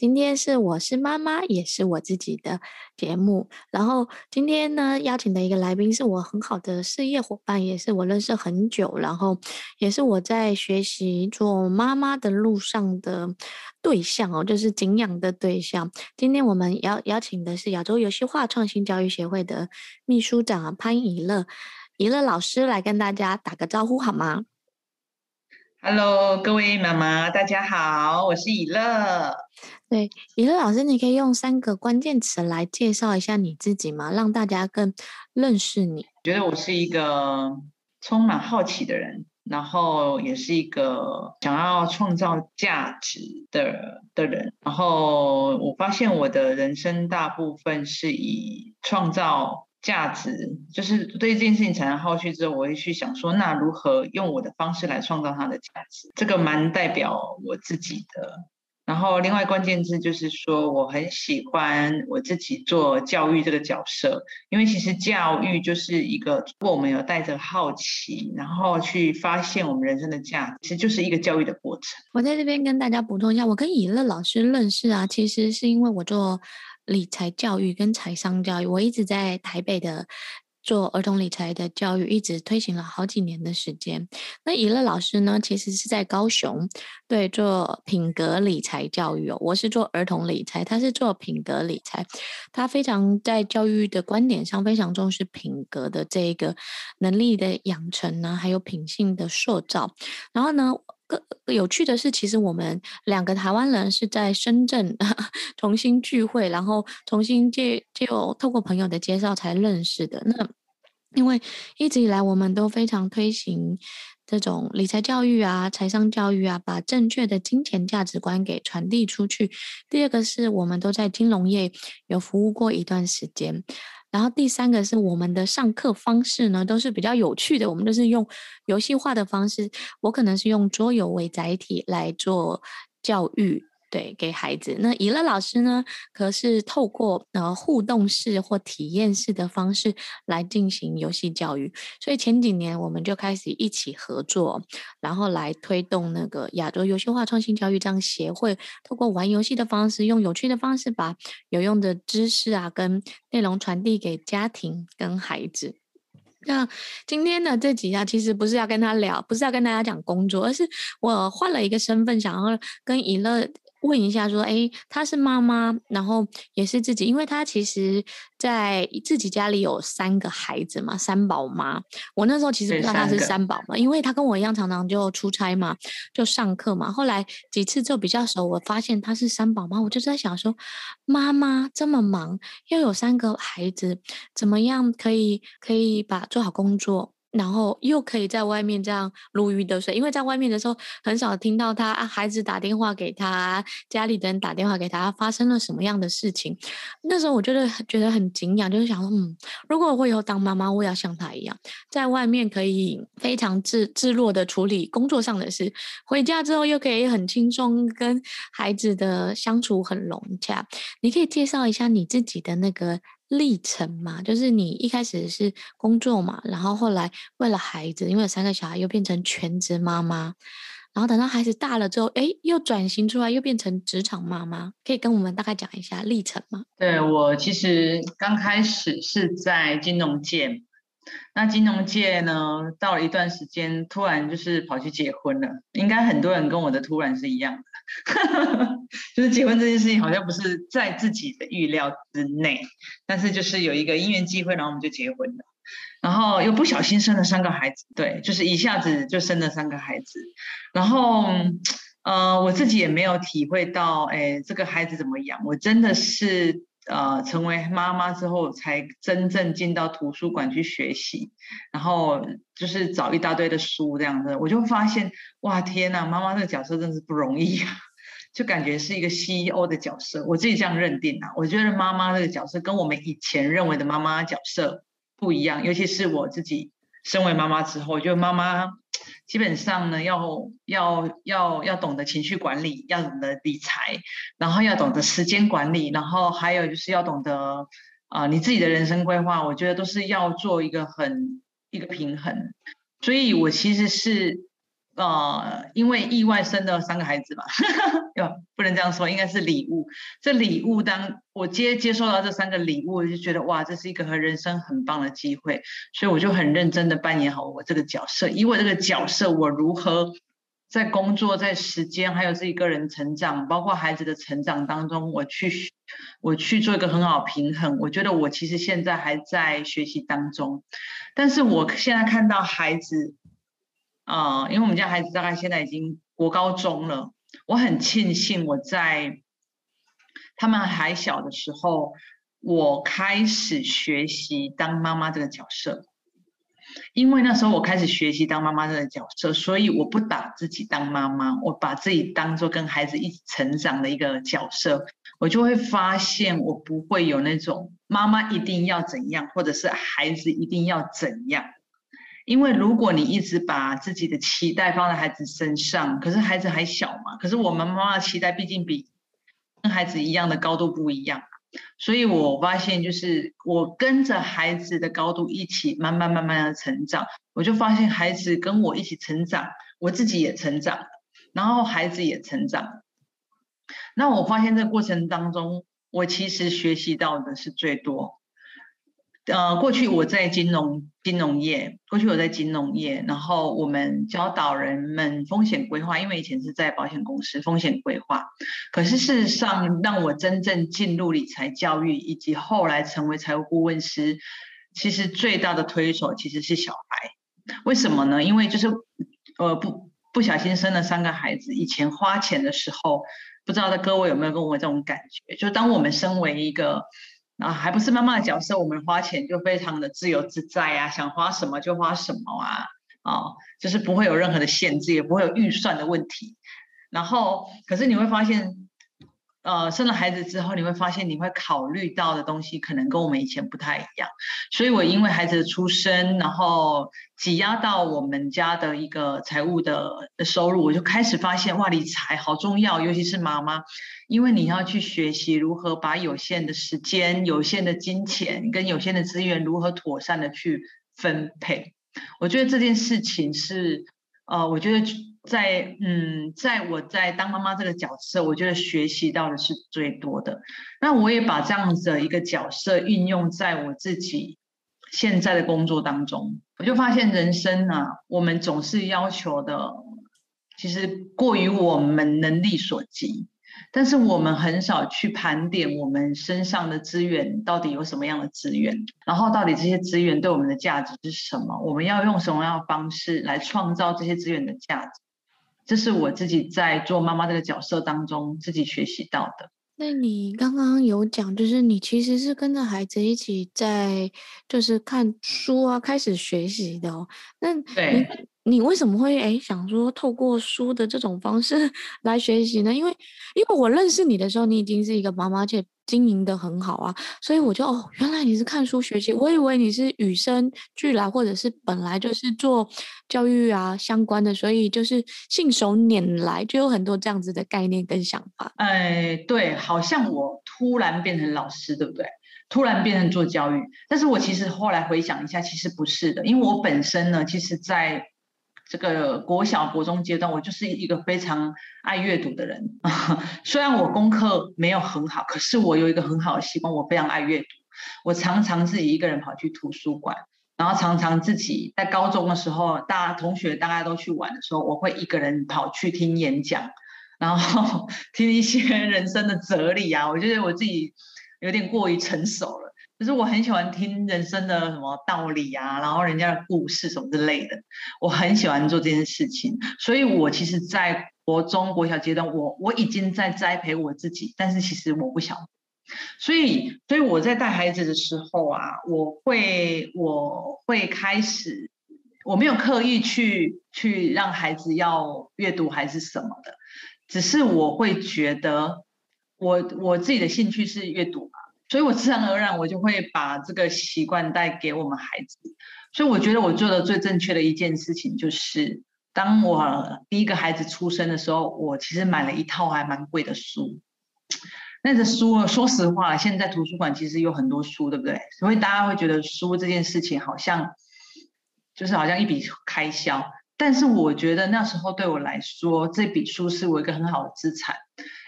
今天是我是妈妈，也是我自己的节目。然后今天呢，邀请的一个来宾是我很好的事业伙伴，也是我认识很久，然后也是我在学习做妈妈的路上的对象哦，就是敬仰的对象。今天我们邀邀请的是亚洲游戏化创新教育协会的秘书长潘怡乐，怡乐老师来跟大家打个招呼好吗？Hello，各位妈妈，大家好，我是以乐。对，以乐老师，你可以用三个关键词来介绍一下你自己吗？让大家更认识你。觉得我是一个充满好奇的人，然后也是一个想要创造价值的的人。然后我发现我的人生大部分是以创造价值，就是对这件事情产生好奇之后，我会去想说，那如何用我的方式来创造它的价值？这个蛮代表我自己的。然后，另外关键字就是说，我很喜欢我自己做教育这个角色，因为其实教育就是一个，如果我们有带着好奇，然后去发现我们人生的价值，其实就是一个教育的过程。我在这边跟大家补充一下，我跟以乐老师认识啊，其实是因为我做理财教育跟财商教育，我一直在台北的。做儿童理财的教育，一直推行了好几年的时间。那以乐老师呢，其实是在高雄，对，做品格理财教育哦。我是做儿童理财，他是做品格理财。他非常在教育的观点上非常重视品格的这一个能力的养成呢，还有品性的塑造。然后呢，有趣的是，其实我们两个台湾人是在深圳 重新聚会，然后重新借就透过朋友的介绍才认识的。那因为一直以来我们都非常推行这种理财教育啊、财商教育啊，把正确的金钱价值观给传递出去。第二个是我们都在金融业有服务过一段时间。然后第三个是我们的上课方式呢，都是比较有趣的。我们都是用游戏化的方式，我可能是用桌游为载体来做教育。对，给孩子。那怡乐老师呢，可是透过呃互动式或体验式的方式来进行游戏教育。所以前几年我们就开始一起合作，然后来推动那个亚洲游戏化创新教育这样协会，透过玩游戏的方式，用有趣的方式把有用的知识啊跟内容传递给家庭跟孩子。那今天的这集啊，其实不是要跟他聊，不是要跟大家讲工作，而是我换了一个身份，想要跟怡乐。问一下，说，哎，她是妈妈，然后也是自己，因为她其实在自己家里有三个孩子嘛，三宝妈。我那时候其实不知道她是三宝嘛，因为她跟我一样，常常就出差嘛，就上课嘛。后来几次就比较熟，我发现她是三宝妈，我就在想说，妈妈这么忙，又有三个孩子，怎么样可以可以把做好工作？然后又可以在外面这样如鱼得水，因为在外面的时候很少听到他，孩子打电话给他，家里的人打电话给他，发生了什么样的事情。那时候我觉得觉得很敬仰，就是想说，嗯，如果我以后当妈妈，我也要像他一样，在外面可以非常自自若的处理工作上的事，回家之后又可以很轻松跟孩子的相处很融洽。你可以介绍一下你自己的那个。历程嘛，就是你一开始是工作嘛，然后后来为了孩子，因为有三个小孩，又变成全职妈妈，然后等到孩子大了之后，哎，又转型出来，又变成职场妈妈，可以跟我们大概讲一下历程吗？对，我其实刚开始是在金融界。那金融界呢，到了一段时间，突然就是跑去结婚了。应该很多人跟我的突然是一样的，就是结婚这件事情好像不是在自己的预料之内，但是就是有一个因缘机会，然后我们就结婚了，然后又不小心生了三个孩子，对，就是一下子就生了三个孩子，然后呃，我自己也没有体会到，哎，这个孩子怎么养，我真的是。呃，成为妈妈之后，才真正进到图书馆去学习，然后就是找一大堆的书这样子，我就发现，哇，天呐，妈妈这个角色真是不容易啊！就感觉是一个 CEO 的角色，我自己这样认定啊。我觉得妈妈这个角色跟我们以前认为的妈妈角色不一样，尤其是我自己身为妈妈之后，就妈妈基本上呢，要要要要懂得情绪管理，要懂得理财，然后要懂得时间管理，然后还有就是要懂得啊、你自己的人生规划，我觉得都是要做一个很一个平衡。所以我其实是。呃，因为意外生了三个孩子嘛，不能这样说，应该是礼物。这礼物当我接接受到这三个礼物，我就觉得哇，这是一个和人生很棒的机会，所以我就很认真的扮演好我这个角色。以我这个角色，我如何在工作、在时间，还有自己个人成长，包括孩子的成长当中，我去我去做一个很好平衡。我觉得我其实现在还在学习当中，但是我现在看到孩子。啊、因为我们家孩子大概现在已经国高中了，我很庆幸我在他们还小的时候，我开始学习当妈妈这个角色。因为那时候我开始学习当妈妈这个角色，所以我不把自己当妈妈，我把自己当做跟孩子一起成长的一个角色，我就会发现我不会有那种妈妈一定要怎样，或者是孩子一定要怎样。因为如果你一直把自己的期待放在孩子身上，可是孩子还小嘛，可是我们妈妈的期待毕竟比跟孩子一样的高度不一样，所以我发现就是我跟着孩子的高度一起慢慢慢慢的成长，我就发现孩子跟我一起成长，我自己也成长，然后孩子也成长。那我发现这过程当中，我其实学习到的是最多。呃，过去我在金融金融业，过去我在金融业，然后我们教导人们风险规划，因为以前是在保险公司风险规划。可是事实上，让我真正进入理财教育，以及后来成为财务顾问师，其实最大的推手其实是小孩。为什么呢？因为就是呃不不小心生了三个孩子，以前花钱的时候，不知道的各位有没有跟我这种感觉？就当我们身为一个。啊，还不是妈妈的角色，我们花钱就非常的自由自在啊，想花什么就花什么啊，啊，就是不会有任何的限制，也不会有预算的问题。然后，可是你会发现，呃，生了孩子之后，你会发现你会考虑到的东西可能跟我们以前不太一样。所以我因为孩子的出生，然后挤压到我们家的一个财务的收入，我就开始发现哇，理财好重要，尤其是妈妈。因为你要去学习如何把有限的时间、有限的金钱跟有限的资源如何妥善的去分配，我觉得这件事情是，呃，我觉得在嗯，在我在当妈妈这个角色，我觉得学习到的是最多的。那我也把这样子的一个角色运用在我自己现在的工作当中，我就发现人生啊，我们总是要求的，其实过于我们能力所及。但是我们很少去盘点我们身上的资源到底有什么样的资源，然后到底这些资源对我们的价值是什么？我们要用什么样的方式来创造这些资源的价值？这是我自己在做妈妈这个角色当中自己学习到的。那你刚刚有讲，就是你其实是跟着孩子一起在，就是看书啊，开始学习的哦。那对。你为什么会诶想说透过书的这种方式 来学习呢？因为因为我认识你的时候，你已经是一个妈妈，且经营得很好啊，所以我就哦，原来你是看书学习，我以为你是与生俱来，或者是本来就是做教育啊相关的，所以就是信手拈来，就有很多这样子的概念跟想法。哎，对，好像我突然变成老师，对不对？突然变成做教育，但是我其实后来回想一下，其实不是的，因为我本身呢，其实在。这个国小、国中阶段，我就是一个非常爱阅读的人。虽然我功课没有很好，可是我有一个很好的习惯，我非常爱阅读。我常常自己一个人跑去图书馆，然后常常自己在高中的时候，大家同学大家都去玩的时候，我会一个人跑去听演讲，然后听一些 人生的哲理啊。我觉得我自己有点过于成熟了。可是我很喜欢听人生的什么道理啊，然后人家的故事什么之类的，我很喜欢做这件事情。所以，我其实，在国中、国小阶段，我我已经在栽培我自己，但是其实我不晓得。所以，所以我在带孩子的时候啊，我会我会开始，我没有刻意去去让孩子要阅读还是什么的。只是我会觉得我我自己的兴趣是阅读，所以我自然而然我就会把这个习惯带给我们孩子。所以我觉得我做的最正确的一件事情就是，当我第一个孩子出生的时候，我其实买了一套还蛮贵的书。那个书，说实话，现在图书馆其实有很多书，对不对？所以大家会觉得书这件事情好像就是好像一笔开销。但是我觉得那时候对我来说，这笔书是我一个很好的资产，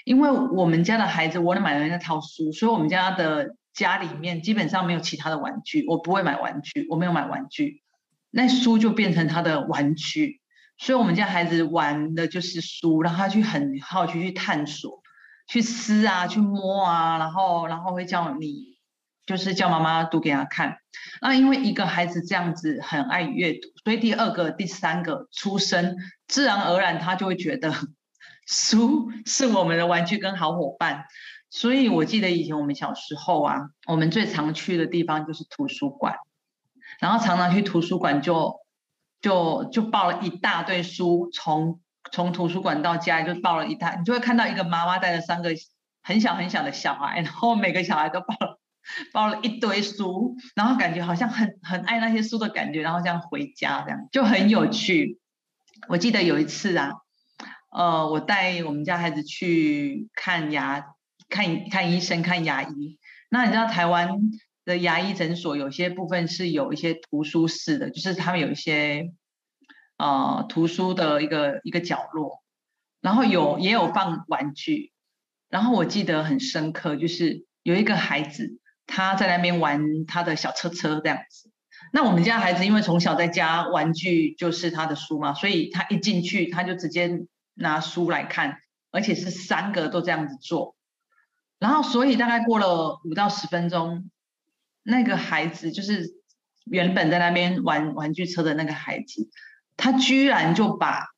因为我们家的孩子，我买了那套书，所以我们家的家里面基本上没有其他的玩具，我不会买玩具，我没有买玩具，那书就变成他的玩具，所以我们家孩子玩的就是书，让他去很好奇去探索。去撕啊，去摸啊，然后然后会叫你，就是叫妈妈读给他看。那因为一个孩子这样子很爱阅读，所以第二个、第三个出生，自然而然他就会觉得书是我们的玩具跟好伙伴。所以我记得以前我们小时候啊，我们最常去的地方就是图书馆，然后常常去图书馆就就就抱了一大堆书从。从图书馆到家就抱了一袋，你就会看到一个妈妈带着三个很小很小的小孩，然后每个小孩都抱了抱了一堆书，然后感觉好像很很爱那些书的感觉，然后这样回家这样就很有趣。我记得有一次啊，呃，我带我们家孩子去看牙看看医生看牙医，那你知道台湾的牙医诊所有些部分是有一些图书室的，就是他们有一些。呃，图书的一个一个角落，然后有也有放玩具，然后我记得很深刻，就是有一个孩子他在那边玩他的小车车这样子。那我们家孩子因为从小在家玩具就是他的书嘛，所以他一进去他就直接拿书来看，而且是三个都这样子做。然后所以大概过了五到十分钟，那个孩子就是原本在那边玩玩具车的那个孩子。他居然就把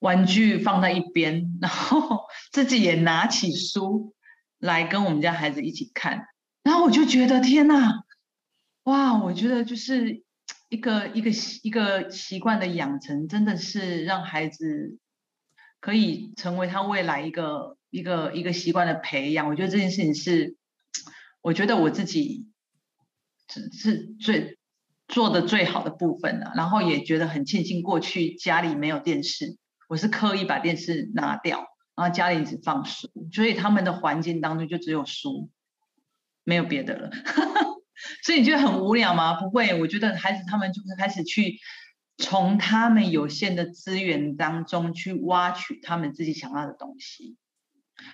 玩具放在一边，然后自己也拿起书来跟我们家孩子一起看，然后我就觉得天哪，哇！我觉得就是一个一个一个习惯的养成，真的是让孩子可以成为他未来一个一个一个习惯的培养。我觉得这件事情是，我觉得我自己是是最。做的最好的部分了，然后也觉得很庆幸，过去家里没有电视，我是刻意把电视拿掉，然后家里只放书，所以他们的环境当中就只有书，没有别的了。所以你觉得很无聊吗？不会，我觉得孩子他们就会开始去从他们有限的资源当中去挖取他们自己想要的东西。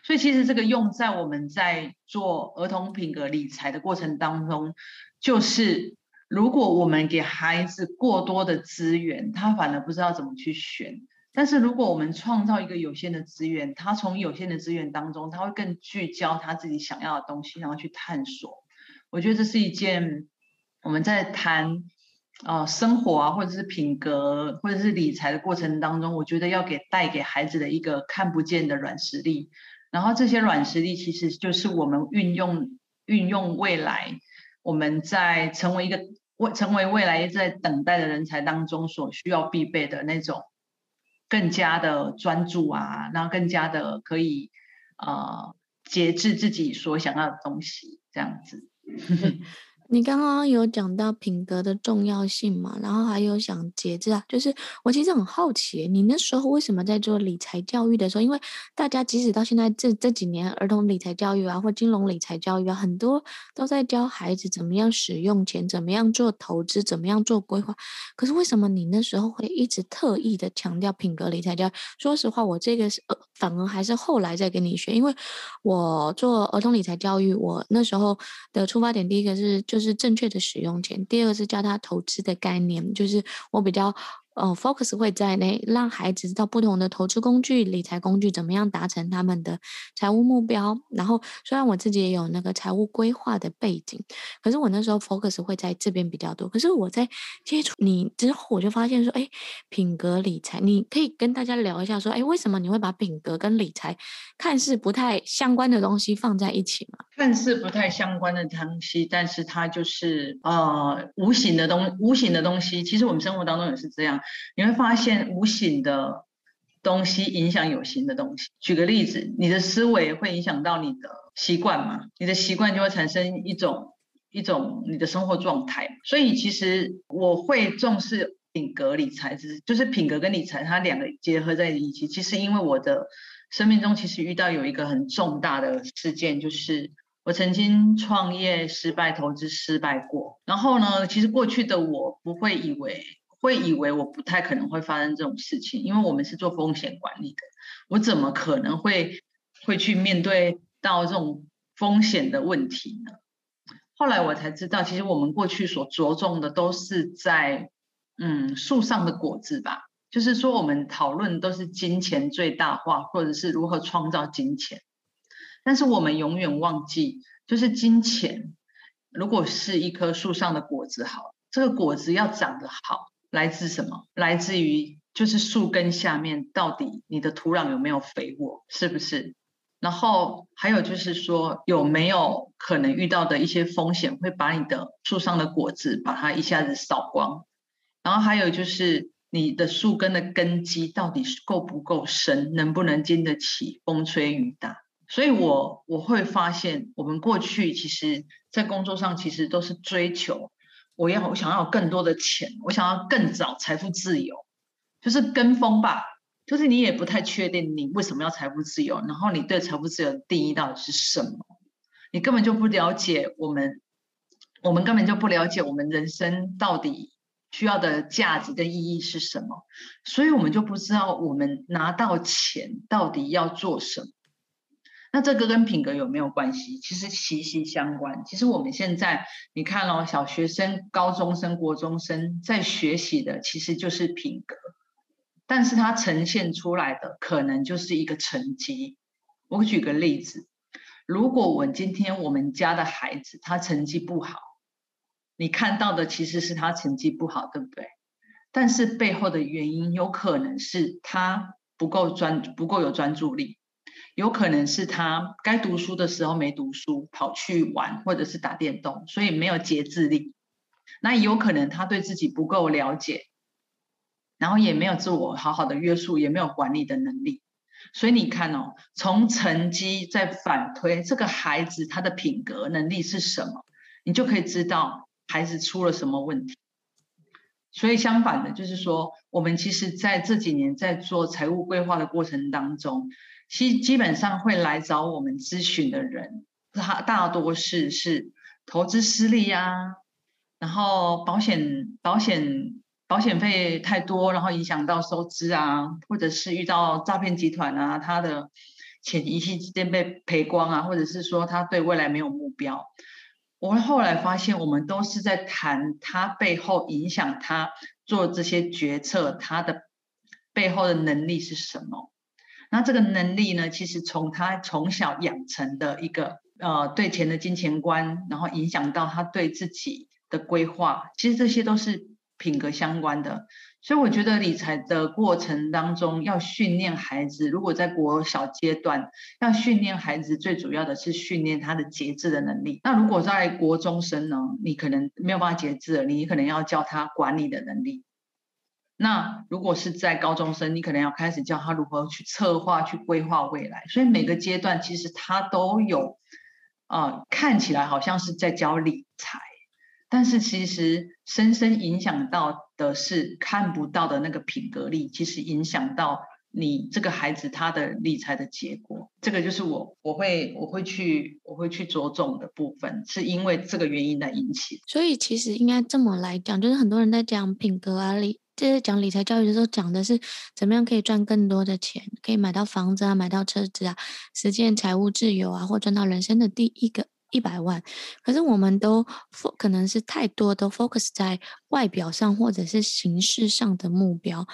所以其实这个用在我们在做儿童品格理财的过程当中，就是。如果我们给孩子过多的资源，他反而不知道怎么去选。但是如果我们创造一个有限的资源，他从有限的资源当中，他会更聚焦他自己想要的东西，然后去探索。我觉得这是一件我们在谈呃生活啊，或者是品格，或者是理财的过程当中，我觉得要给带给孩子的一个看不见的软实力。然后这些软实力其实就是我们运用运用未来。我们在成为一个未成为未来在等待的人才当中所需要必备的那种更加的专注啊，然后更加的可以呃节制自己所想要的东西，这样子。你刚刚有讲到品格的重要性嘛，然后还有想节制啊，就是我其实很好奇，你那时候为什么在做理财教育的时候，因为大家即使到现在这这几年儿童理财教育啊，或金融理财教育啊，很多都在教孩子怎么样使用钱，怎么样做投资，怎么样做规划。可是为什么你那时候会一直特意的强调品格理财教育？说实话，我这个是呃，反而还是后来再跟你学，因为我做儿童理财教育，我那时候的出发点第一个是就。就是正确的使用钱。第二个是教他投资的概念，就是我比较。呃，focus 会在那让孩子知道不同的投资工具、理财工具怎么样达成他们的财务目标。然后，虽然我自己也有那个财务规划的背景，可是我那时候 focus 会在这边比较多。可是我在接触你之后，我就发现说，哎，品格理财，你可以跟大家聊一下，说，哎，为什么你会把品格跟理财看似不太相关的东西放在一起吗？看似不太相关的东西，但是它就是呃无形的东无形的东西。其实我们生活当中也是这样。你会发现无形的东西影响有形的东西。举个例子，你的思维会影响到你的习惯嘛？你的习惯就会产生一种一种你的生活状态。所以其实我会重视品格理财，就是就是品格跟理财它两个结合在一起。其实因为我的生命中其实遇到有一个很重大的事件，就是我曾经创业失败、投资失败过。然后呢，其实过去的我不会以为。会以为我不太可能会发生这种事情，因为我们是做风险管理的，我怎么可能会会去面对到这种风险的问题呢？后来我才知道，其实我们过去所着重的都是在嗯树上的果子吧，就是说我们讨论都是金钱最大化，或者是如何创造金钱，但是我们永远忘记，就是金钱如果是一棵树上的果子好，这个果子要长得好。来自什么？来自于就是树根下面到底你的土壤有没有肥沃，是不是？然后还有就是说有没有可能遇到的一些风险会把你的树上的果子把它一下子扫光？然后还有就是你的树根的根基到底够不够深，能不能经得起风吹雨打？所以我我会发现，我们过去其实在工作上其实都是追求。我要，我想要更多的钱，我想要更早财富自由，就是跟风吧，就是你也不太确定你为什么要财富自由，然后你对财富自由的定义到底是什么？你根本就不了解我们，我们根本就不了解我们人生到底需要的价值跟意义是什么，所以我们就不知道我们拿到钱到底要做什么。那这个跟品格有没有关系？其实息息相关。其实我们现在你看哦，小学生、高中生、国中生在学习的其实就是品格，但是它呈现出来的可能就是一个成绩。我举个例子，如果我今天我们家的孩子他成绩不好，你看到的其实是他成绩不好，对不对？但是背后的原因有可能是他不够专，不够有专注力。有可能是他该读书的时候没读书，跑去玩或者是打电动，所以没有节制力。那也有可能他对自己不够了解，然后也没有自我好好的约束，也没有管理的能力。所以你看哦，从成绩再反推这个孩子他的品格能力是什么，你就可以知道孩子出了什么问题。所以相反的，就是说我们其实在这几年在做财务规划的过程当中。基基本上会来找我们咨询的人，他大多是是投资失利啊，然后保险保险保险费太多，然后影响到收支啊，或者是遇到诈骗集团啊，他的钱一夕之间被赔光啊，或者是说他对未来没有目标。我后来发现，我们都是在谈他背后影响他做这些决策，他的背后的能力是什么。那这个能力呢，其实从他从小养成的一个呃对钱的金钱观，然后影响到他对自己的规划，其实这些都是品格相关的。所以我觉得理财的过程当中，要训练孩子，如果在国小阶段要训练孩子，最主要的是训练他的节制的能力。那如果在国中生呢，你可能没有办法节制了，你可能要教他管理的能力。那如果是在高中生，你可能要开始教他如何去策划、去规划未来。所以每个阶段其实他都有，呃，看起来好像是在教理财，但是其实深深影响到的是看不到的那个品格力，其实影响到你这个孩子他的理财的结果。这个就是我我会我会去我会去着重的部分，是因为这个原因来引起。所以其实应该这么来讲，就是很多人在讲品格啊理。这是讲理财教育的时候，讲的是怎么样可以赚更多的钱，可以买到房子啊，买到车子啊，实现财务自由啊，或赚到人生的第一个一百万。可是我们都可能是太多都 focus 在外表上或者是形式上的目标。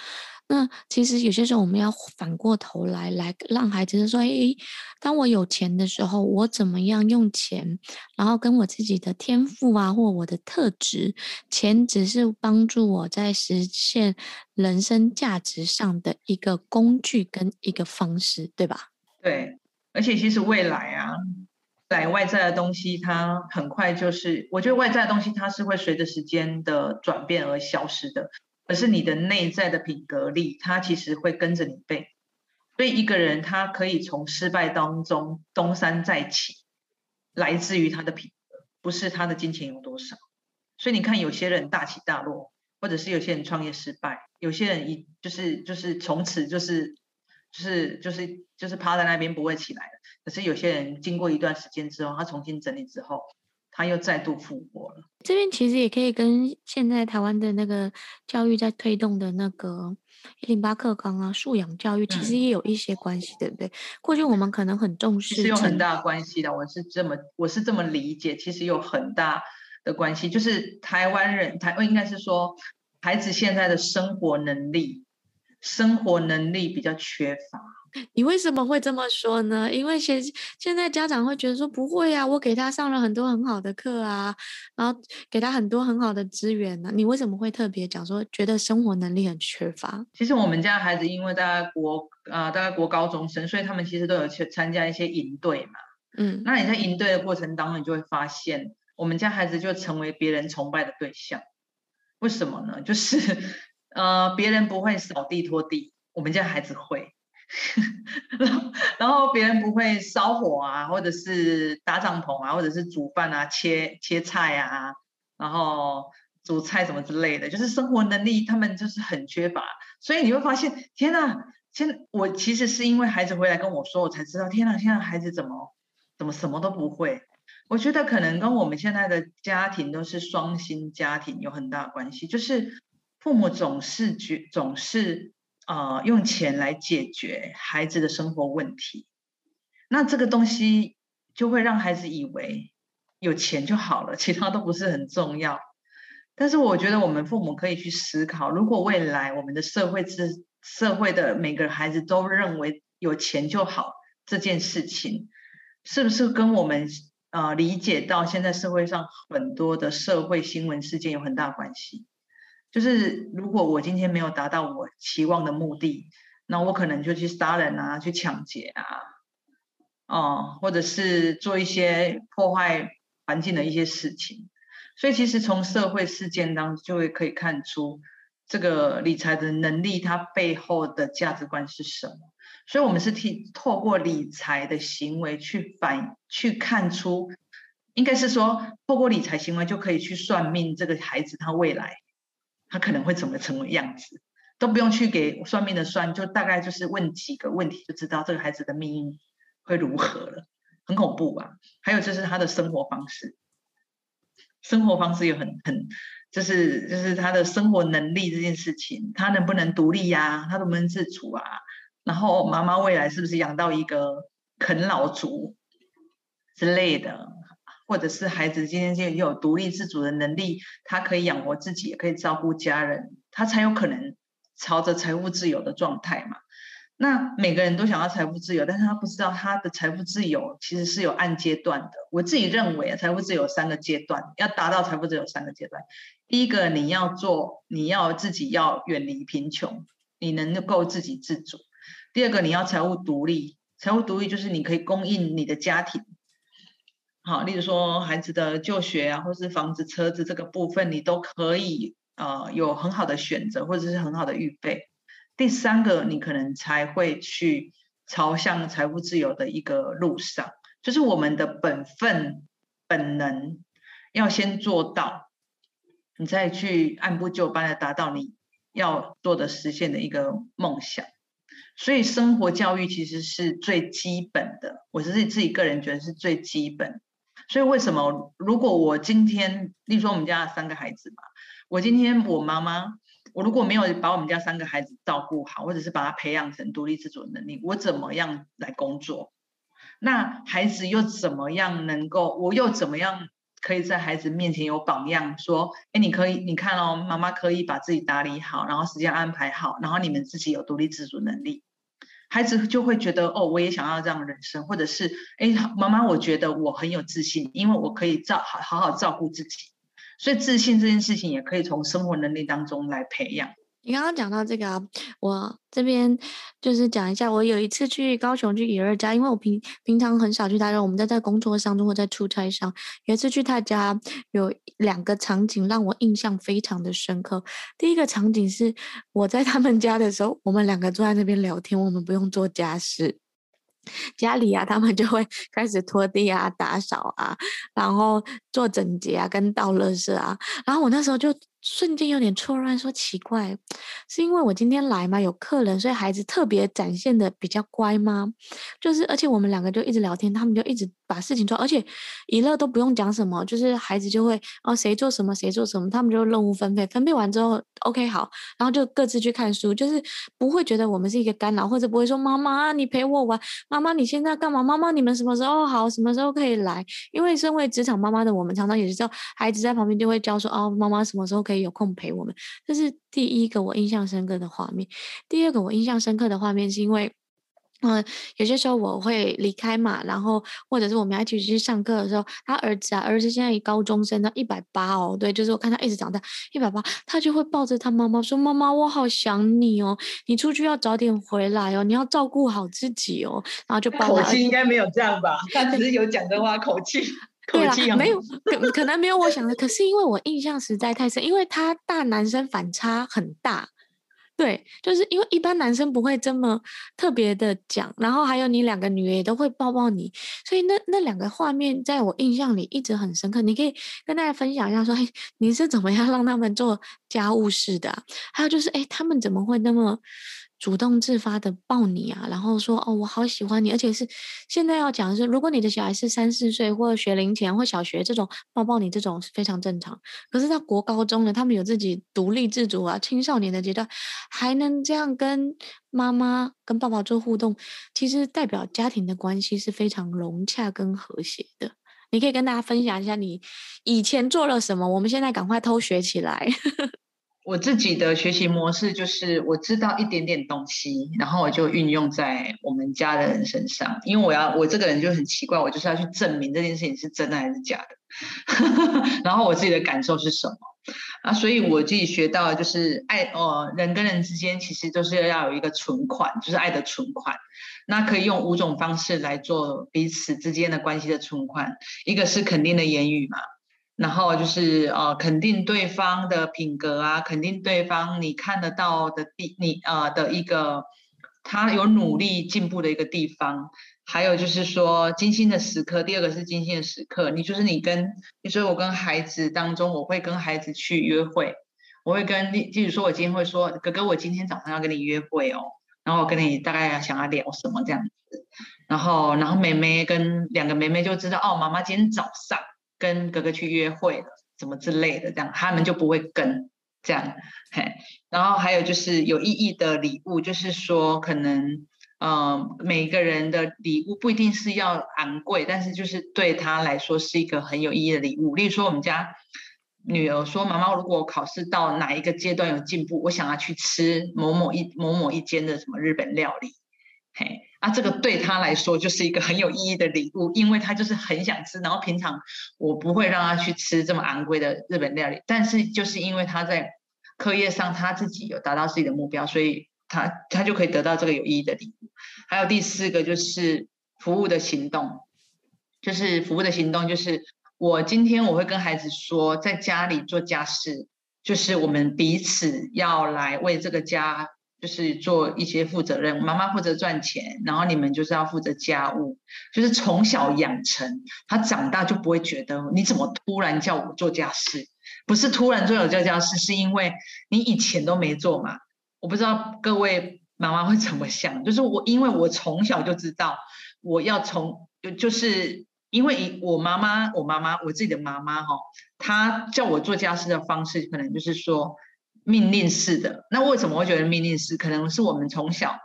那其实有些时候我们要反过头来，来让孩子说：“诶，当我有钱的时候，我怎么样用钱？然后跟我自己的天赋啊，或我的特质，钱只是帮助我在实现人生价值上的一个工具跟一个方式，对吧？”对，而且其实未来啊，在外在的东西，它很快就是，我觉得外在的东西它是会随着时间的转变而消失的。而是你的内在的品格力，它其实会跟着你背所以一个人他可以从失败当中东山再起，来自于他的品格，不是他的金钱有多少。所以你看，有些人大起大落，或者是有些人创业失败，有些人一就是就是从此就是就是就是就是趴在那边不会起来了。可是有些人经过一段时间之后，他重新整理之后。他又再度复活了。这边其实也可以跟现在台湾的那个教育在推动的那个一零八课纲啊，素养教育，其实也有一些关系，嗯、对不对？过去我们可能很重视，是有很大关系的。我是这么，我是这么理解，其实有很大的关系，就是台湾人，台湾应该是说，孩子现在的生活能力，生活能力比较缺乏。你为什么会这么说呢？因为现现在家长会觉得说不会啊，我给他上了很多很好的课啊，然后给他很多很好的资源呢、啊。你为什么会特别讲说觉得生活能力很缺乏？其实我们家孩子因为大概国啊、呃，大概国高中生，所以他们其实都有去参加一些营队嘛。嗯，那你在营队的过程当中，你就会发现，我们家孩子就成为别人崇拜的对象。为什么呢？就是 呃，别人不会扫地拖地，我们家孩子会。然后别人不会烧火啊，或者是搭帐篷啊，或者是煮饭啊、切切菜啊，然后煮菜什么之类的，就是生活能力他们就是很缺乏。所以你会发现，天哪！现我其实是因为孩子回来跟我说，我才知道，天哪！现在孩子怎么怎么什么都不会？我觉得可能跟我们现在的家庭都是双薪家庭有很大关系，就是父母总是觉总是。呃，用钱来解决孩子的生活问题，那这个东西就会让孩子以为有钱就好了，其他都不是很重要。但是我觉得我们父母可以去思考，如果未来我们的社会是社会的每个孩子都认为有钱就好这件事情，是不是跟我们呃理解到现在社会上很多的社会新闻事件有很大关系？就是如果我今天没有达到我期望的目的，那我可能就去杀人啊，去抢劫啊，哦，或者是做一些破坏环境的一些事情。所以其实从社会事件当中就会可以看出，这个理财的能力它背后的价值观是什么。所以我们是替透过理财的行为去反去看出，应该是说透过理财行为就可以去算命这个孩子他未来。他可能会怎么成为样子，都不用去给算命的算，就大概就是问几个问题，就知道这个孩子的命运会如何了，很恐怖吧？还有就是他的生活方式，生活方式也很很，就是就是他的生活能力这件事情，他能不能独立呀、他能不能自主啊？然后妈妈未来是不是养到一个啃老族之类的？或者是孩子今天就有独立自主的能力，他可以养活自己，也可以照顾家人，他才有可能朝着财务自由的状态嘛。那每个人都想要财务自由，但是他不知道他的财务自由其实是有按阶段的。我自己认为啊，财务自由三个阶段，要达到财务自由三个阶段。第一个，你要做，你要自己要远离贫穷，你能够自给自足。第二个，你要财务独立，财务独立就是你可以供应你的家庭。好，例如说孩子的就学啊，或是房子、车子这个部分，你都可以呃有很好的选择，或者是很好的预备。第三个，你可能才会去朝向财务自由的一个路上，就是我们的本分、本能要先做到，你再去按部就班的达到你要做的实现的一个梦想。所以生活教育其实是最基本的，我是自己个人觉得是最基本。所以为什么，如果我今天，例如说我们家三个孩子嘛，我今天我妈妈，我如果没有把我们家三个孩子照顾好，或者是把他培养成独立自主能力，我怎么样来工作？那孩子又怎么样能够，我又怎么样可以在孩子面前有榜样，说，哎，你可以，你看哦，妈妈可以把自己打理好，然后时间安排好，然后你们自己有独立自主能力。孩子就会觉得哦，我也想要这样的人生，或者是哎，妈妈，我觉得我很有自信，因为我可以照好好好照顾自己，所以自信这件事情也可以从生活能力当中来培养。你刚刚讲到这个啊，我这边就是讲一下，我有一次去高雄去乙二家，因为我平平常很少去他家，我们在在工作上或者在出差上，有一次去他家，有两个场景让我印象非常的深刻。第一个场景是我在他们家的时候，我们两个坐在那边聊天，我们不用做家事。家里啊，他们就会 开始拖地啊、打扫啊，然后做整洁啊、跟倒垃圾啊。然后我那时候就瞬间有点错乱，说奇怪，是因为我今天来嘛，有客人，所以孩子特别展现的比较乖吗？就是，而且我们两个就一直聊天，他们就一直把事情做，而且一乐都不用讲什么，就是孩子就会哦，谁做什么谁做什么，他们就任务分配，分配完之后，OK 好，然后就各自去看书，就是不会觉得我们是一个干扰，或者不会说妈妈你陪我玩。妈妈，你现在干嘛？妈妈，你们什么时候好？什么时候可以来？因为身为职场妈妈的我们，常常也是叫孩子在旁边就会教说：“哦，妈妈什么时候可以有空陪我们？”这是第一个我印象深刻的画面。第二个我印象深刻的画面是因为。嗯，有些时候我会离开嘛，然后或者是我们要一起去上课的时候，他儿子啊，儿子现在高中生，他一百八哦，对，就是我看他一直长大一百八，他就会抱着他妈妈说：“妈妈，我好想你哦，你出去要早点回来哦，你要照顾好自己哦。”然后就抱。口气应该没有这样吧？他只是有讲的话，口气，口气没有，可可能没有我想的。可是因为我印象实在太深，因为他大男生反差很大。对，就是因为一般男生不会这么特别的讲，然后还有你两个女儿也都会抱抱你，所以那那两个画面在我印象里一直很深刻。你可以跟大家分享一下说，说，哎，你是怎么样让他们做家务事的啊？还有就是，哎，他们怎么会那么？主动自发的抱你啊，然后说哦，我好喜欢你，而且是现在要讲的是，如果你的小孩是三四岁或者学龄前或小学这种抱抱你这种是非常正常。可是到国高中了，他们有自己独立自主啊，青少年的阶段还能这样跟妈妈跟爸爸做互动，其实代表家庭的关系是非常融洽跟和谐的。你可以跟大家分享一下你以前做了什么，我们现在赶快偷学起来。我自己的学习模式就是，我知道一点点东西，然后我就运用在我们家的人身上。因为我要，我这个人就很奇怪，我就是要去证明这件事情是真的还是假的。然后我自己的感受是什么啊？所以我自己学到就是爱，哦，人跟人之间其实都是要有一个存款，就是爱的存款。那可以用五种方式来做彼此之间的关系的存款，一个是肯定的言语嘛。然后就是呃，肯定对方的品格啊，肯定对方你看得到的地，你呃的一个他有努力进步的一个地方。还有就是说精心的时刻，第二个是精心的时刻，你就是你跟，你说我跟孩子当中，我会跟孩子去约会，我会跟，例如说我今天会说，哥哥，我今天早上要跟你约会哦，然后我跟你大概想要聊什么这样子，然后然后妹妹跟两个妹妹就知道哦，妈妈今天早上。跟哥哥去约会了，怎么之类的，这样他们就不会跟这样，嘿。然后还有就是有意义的礼物，就是说可能，嗯、呃，每个人的礼物不一定是要昂贵，但是就是对他来说是一个很有意义的礼物。例如说，我们家女儿说：“妈妈，如果考试到哪一个阶段有进步，我想要去吃某某一某某一间的什么日本料理。”嘿。啊，这个对他来说就是一个很有意义的礼物，因为他就是很想吃。然后平常我不会让他去吃这么昂贵的日本料理，但是就是因为他在课业上他自己有达到自己的目标，所以他他就可以得到这个有意义的礼物。还有第四个就是服务的行动，就是服务的行动，就是我今天我会跟孩子说，在家里做家事，就是我们彼此要来为这个家。就是做一些负责任，妈妈负责赚钱，然后你们就是要负责家务，就是从小养成，他长大就不会觉得你怎么突然叫我做家事，不是突然做我做家事，是因为你以前都没做嘛。我不知道各位妈妈会怎么想，就是我因为我从小就知道我要从就就是因为我妈妈，我妈妈我自己的妈妈哈，她叫我做家事的方式可能就是说。命令式的，那为什么会觉得命令式？可能是我们从小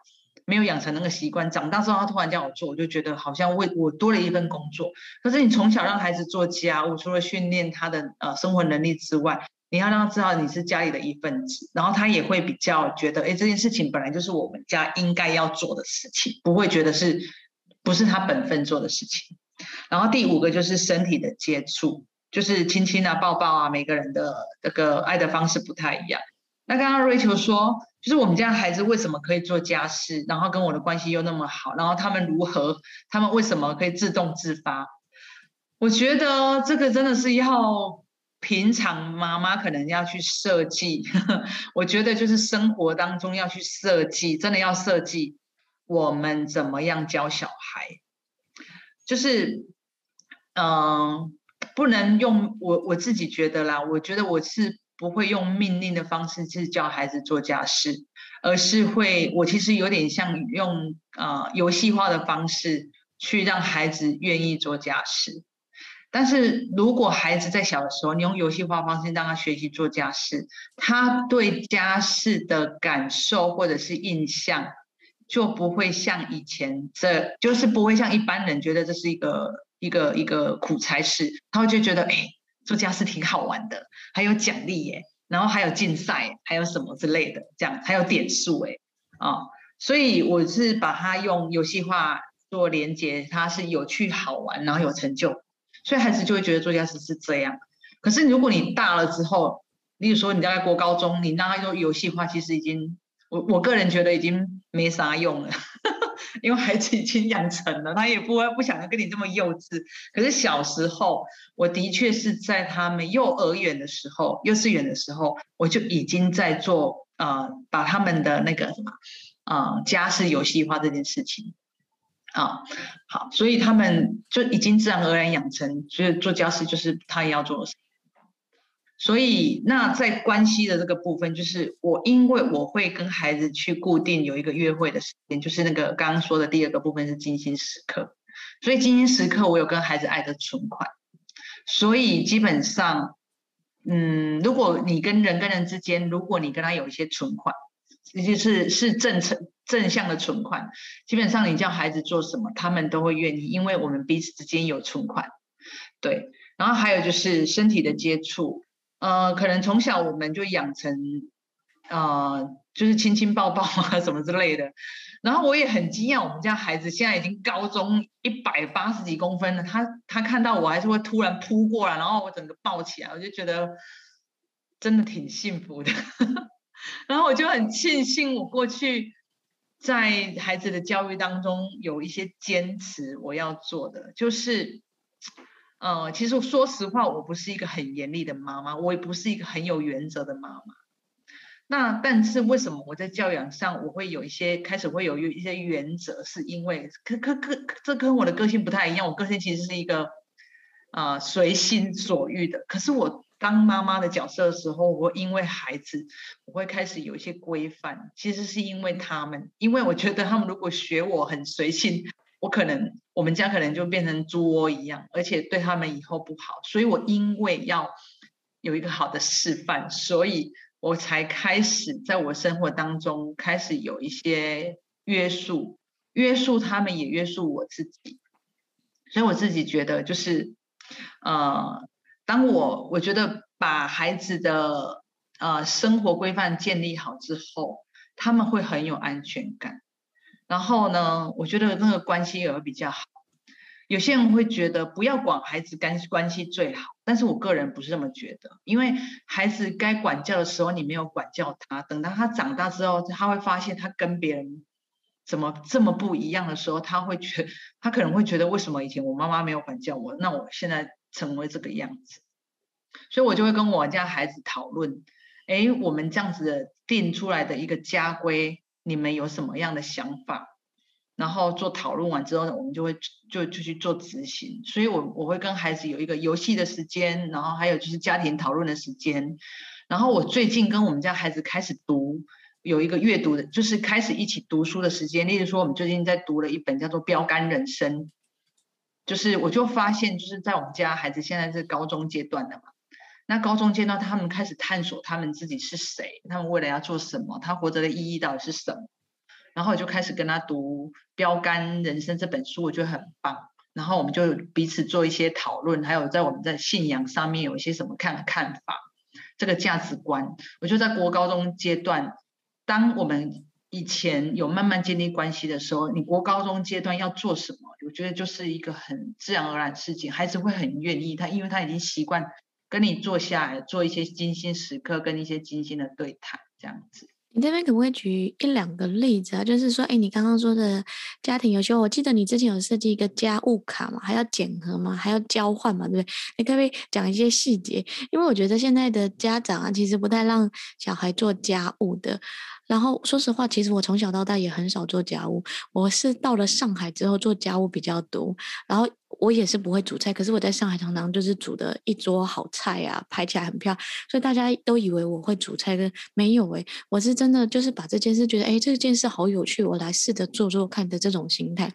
没有养成那个习惯，长大之后他突然叫我做，我就觉得好像为我多了一份工作。可是你从小让孩子做家务，除了训练他的呃生活能力之外，你要让他知道你是家里的一份子，然后他也会比较觉得，哎，这件事情本来就是我们家应该要做的事情，不会觉得是不是他本分做的事情。然后第五个就是身体的接触。就是亲亲啊、抱抱啊，每个人的这个爱的方式不太一样。那刚刚瑞秋说，就是我们家孩子为什么可以做家事，然后跟我的关系又那么好，然后他们如何，他们为什么可以自动自发？我觉得这个真的是要平常妈妈可能要去设计。我觉得就是生活当中要去设计，真的要设计我们怎么样教小孩，就是嗯、不能用我我自己觉得啦，我觉得我是。不会用命令的方式去教孩子做家事，而是会，我其实有点像用呃游戏化的方式去让孩子愿意做家事。但是如果孩子在小的时候，你用游戏化方式让他学习做家事，他对家事的感受或者是印象就不会像以前这，就是不会像一般人觉得这是一个一个一个苦差事，他会就觉得哎。做家事挺好玩的，还有奖励耶，然后还有竞赛，还有什么之类的，这样还有点数哎，啊、所以我是把它用游戏化做连接，它是有趣好玩，然后有成就，所以孩子就会觉得做家事是这样。可是如果你大了之后，例如说你大概国高中，你让他用游戏化，其实已经我我个人觉得已经没啥用了。因为孩子已经养成了，他也不会不想要跟你这么幼稚。可是小时候，我的确是在他们幼儿园的时候、幼稚园的时候，我就已经在做呃，把他们的那个什么呃家事游戏化这件事情啊、好，所以他们就已经自然而然养成，所以做家事就是他也要做的事。所以，那在关系的这个部分，就是我因为我会跟孩子去固定有一个约会的时间，就是那个刚刚说的第二个部分是精心时刻。所以精心时刻，我有跟孩子爱的存款。所以基本上，嗯，如果你跟人跟人之间，如果你跟他有一些存款，也就是是正正正向的存款，基本上你叫孩子做什么，他们都会愿意，因为我们彼此之间有存款。对，然后还有就是身体的接触。呃，可能从小我们就养成，呃，就是亲亲抱抱啊什么之类的。然后我也很惊讶，我们家孩子现在已经高中一百八十几公分了，他他看到我还是会突然扑过来，然后我整个抱起来，我就觉得真的挺幸福的。然后我就很庆幸，我过去在孩子的教育当中有一些坚持，我要做的就是。呃，其实说实话，我不是一个很严厉的妈妈，我也不是一个很有原则的妈妈。那但是为什么我在教养上我会有一些开始会有一些原则？是因为可可可这跟我的个性不太一样。我个性其实是一个啊、随心所欲的。可是我当妈妈的角色的时候，我因为孩子，我会开始有一些规范。其实是因为他们，因为我觉得他们如果学我很随性。我可能，我们家可能就变成猪窝一样，而且对他们以后不好，所以我因为要有一个好的示范，所以我才开始在我生活当中开始有一些约束，约束他们也约束我自己，所以我自己觉得就是，呃，当我我觉得把孩子的呃生活规范建立好之后，他们会很有安全感。然后呢，我觉得那个关系也会比较好。有些人会觉得不要管孩子干关系最好，但是我个人不是这么觉得，因为孩子该管教的时候你没有管教他，等到他长大之后，他会发现他跟别人怎么这么不一样的时候，他会觉他可能会觉得为什么以前我妈妈没有管教我，那我现在成为这个样子，所以我就会跟我家孩子讨论，哎，我们这样子定出来的一个家规。你们有什么样的想法？然后做讨论完之后呢，我们就会就就去做执行。所以我，我我会跟孩子有一个游戏的时间，然后还有就是家庭讨论的时间。然后我最近跟我们家孩子开始读，有一个阅读的，就是开始一起读书的时间。例如说，我们最近在读了一本叫做《标杆人生》，就是我就发现，就是在我们家孩子现在是高中阶段的嘛。那高中阶段，他们开始探索他们自己是谁，他们未来要做什么，他活着的意义到底是什么？然后我就开始跟他读《标杆人生》这本书，我觉得很棒。然后我们就彼此做一些讨论，还有在我们在信仰上面有一些什么看看法，这个价值观。我就在国高中阶段，当我们以前有慢慢建立关系的时候，你国高中阶段要做什么？我觉得就是一个很自然而然的事情，孩子会很愿意，他因为他已经习惯。跟你坐下来做一些精心时刻，跟一些精心的对谈，这样子。你这边可不可以举一两个例子啊？就是说，哎，你刚刚说的家庭游戏，我记得你之前有设计一个家务卡嘛，还要检核嘛，还要交换嘛，对不对？你可不可以讲一些细节？因为我觉得现在的家长啊，其实不太让小孩做家务的。然后说实话，其实我从小到大也很少做家务。我是到了上海之后做家务比较多。然后我也是不会煮菜，可是我在上海常常就是煮的一桌好菜啊，拍起来很漂亮。所以大家都以为我会煮菜，跟没有诶，我是真的就是把这件事觉得诶，这件事好有趣，我来试着做做看的这种心态。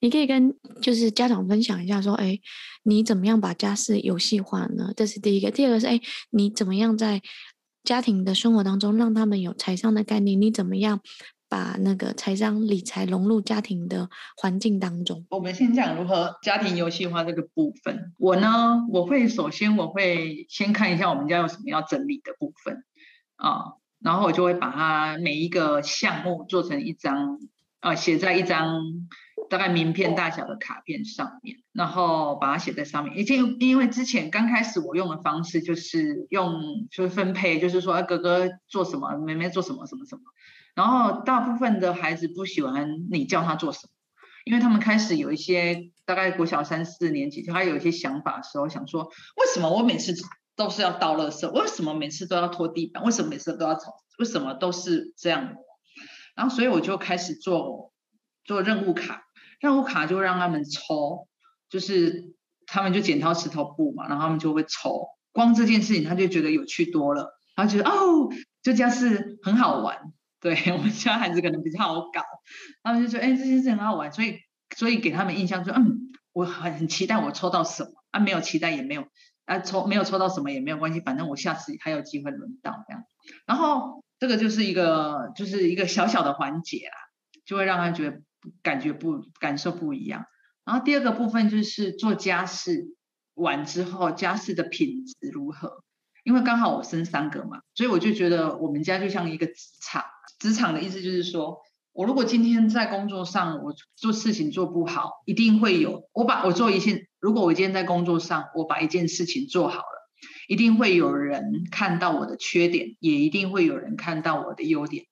你可以跟就是家长分享一下，说诶，你怎么样把家事游戏化呢？这是第一个。第二个是诶，你怎么样在家庭的生活当中，让他们有财商的概念，你怎么样把那个财商理财融入家庭的环境当中？我们先讲如何家庭游戏化这个部分。我呢，我会首先我会先看一下我们家有什么要整理的部分啊，然后我就会把它每一个项目做成一张，呃，写在一张。大概名片大小的卡片上面，然后把它写在上面。已经因为之前刚开始我用的方式就是用就是分配，就是说哥哥做什么，妹妹做什么什么什么。然后大部分的孩子不喜欢你叫他做什么，因为他们开始有一些大概国小三四年级，他有一些想法的时候，想说为什么我每次都是要倒垃圾？为什么每次都要拖地板？为什么每次都要吵？为什么都是这样？然后所以我就开始做做任务卡。任务卡就让他们抽，就是他们就剪刀石头布嘛，然后他们就会抽。光这件事情他就觉得有趣多了，他觉得哦，这件事很好玩。对，我们家孩子可能比较好搞，他们就说哎，这件事很好玩，所以所以给他们印象说嗯，我很很期待我抽到什么啊，没有期待也没有啊，抽没有抽到什么也没有关系，反正我下次还有机会轮到这样。然后这个就是一个就是一个小小的环节啦，就会让他觉得。感觉不感受不一样，然后第二个部分就是做家事完之后，家事的品质如何？因为刚好我生三个嘛，所以我就觉得我们家就像一个职场。职场的意思就是说，我如果今天在工作上我做事情做不好，一定会有我把我做一件，如果我今天在工作上我把一件事情做好了，一定会有人看到我的缺点，也一定会有人看到我的优点。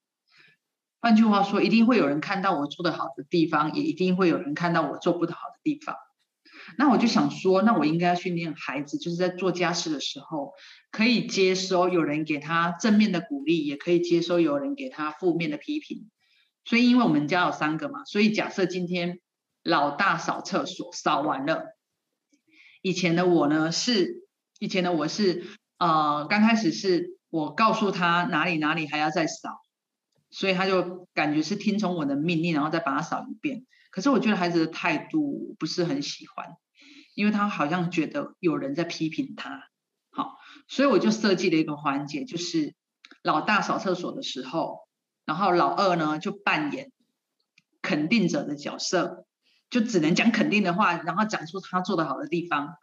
换句话说，一定会有人看到我做的好的地方，也一定会有人看到我做不好的地方。那我就想说，那我应该要训练孩子，就是在做家事的时候，可以接收有人给他正面的鼓励，也可以接收有人给他负面的批评。所以，因为我们家有三个嘛，所以假设今天老大扫厕所扫完了，以前的我呢是，以前的我是，呃，刚开始是我告诉他哪里哪里还要再扫。所以他就感觉是听从我的命令，然后再把它扫一遍。可是我觉得孩子的态度不是很喜欢，因为他好像觉得有人在批评他。好，所以我就设计了一个环节，就是老大扫厕所的时候，然后老二呢就扮演肯定者的角色，就只能讲肯定的话，然后讲出他做得好的地方，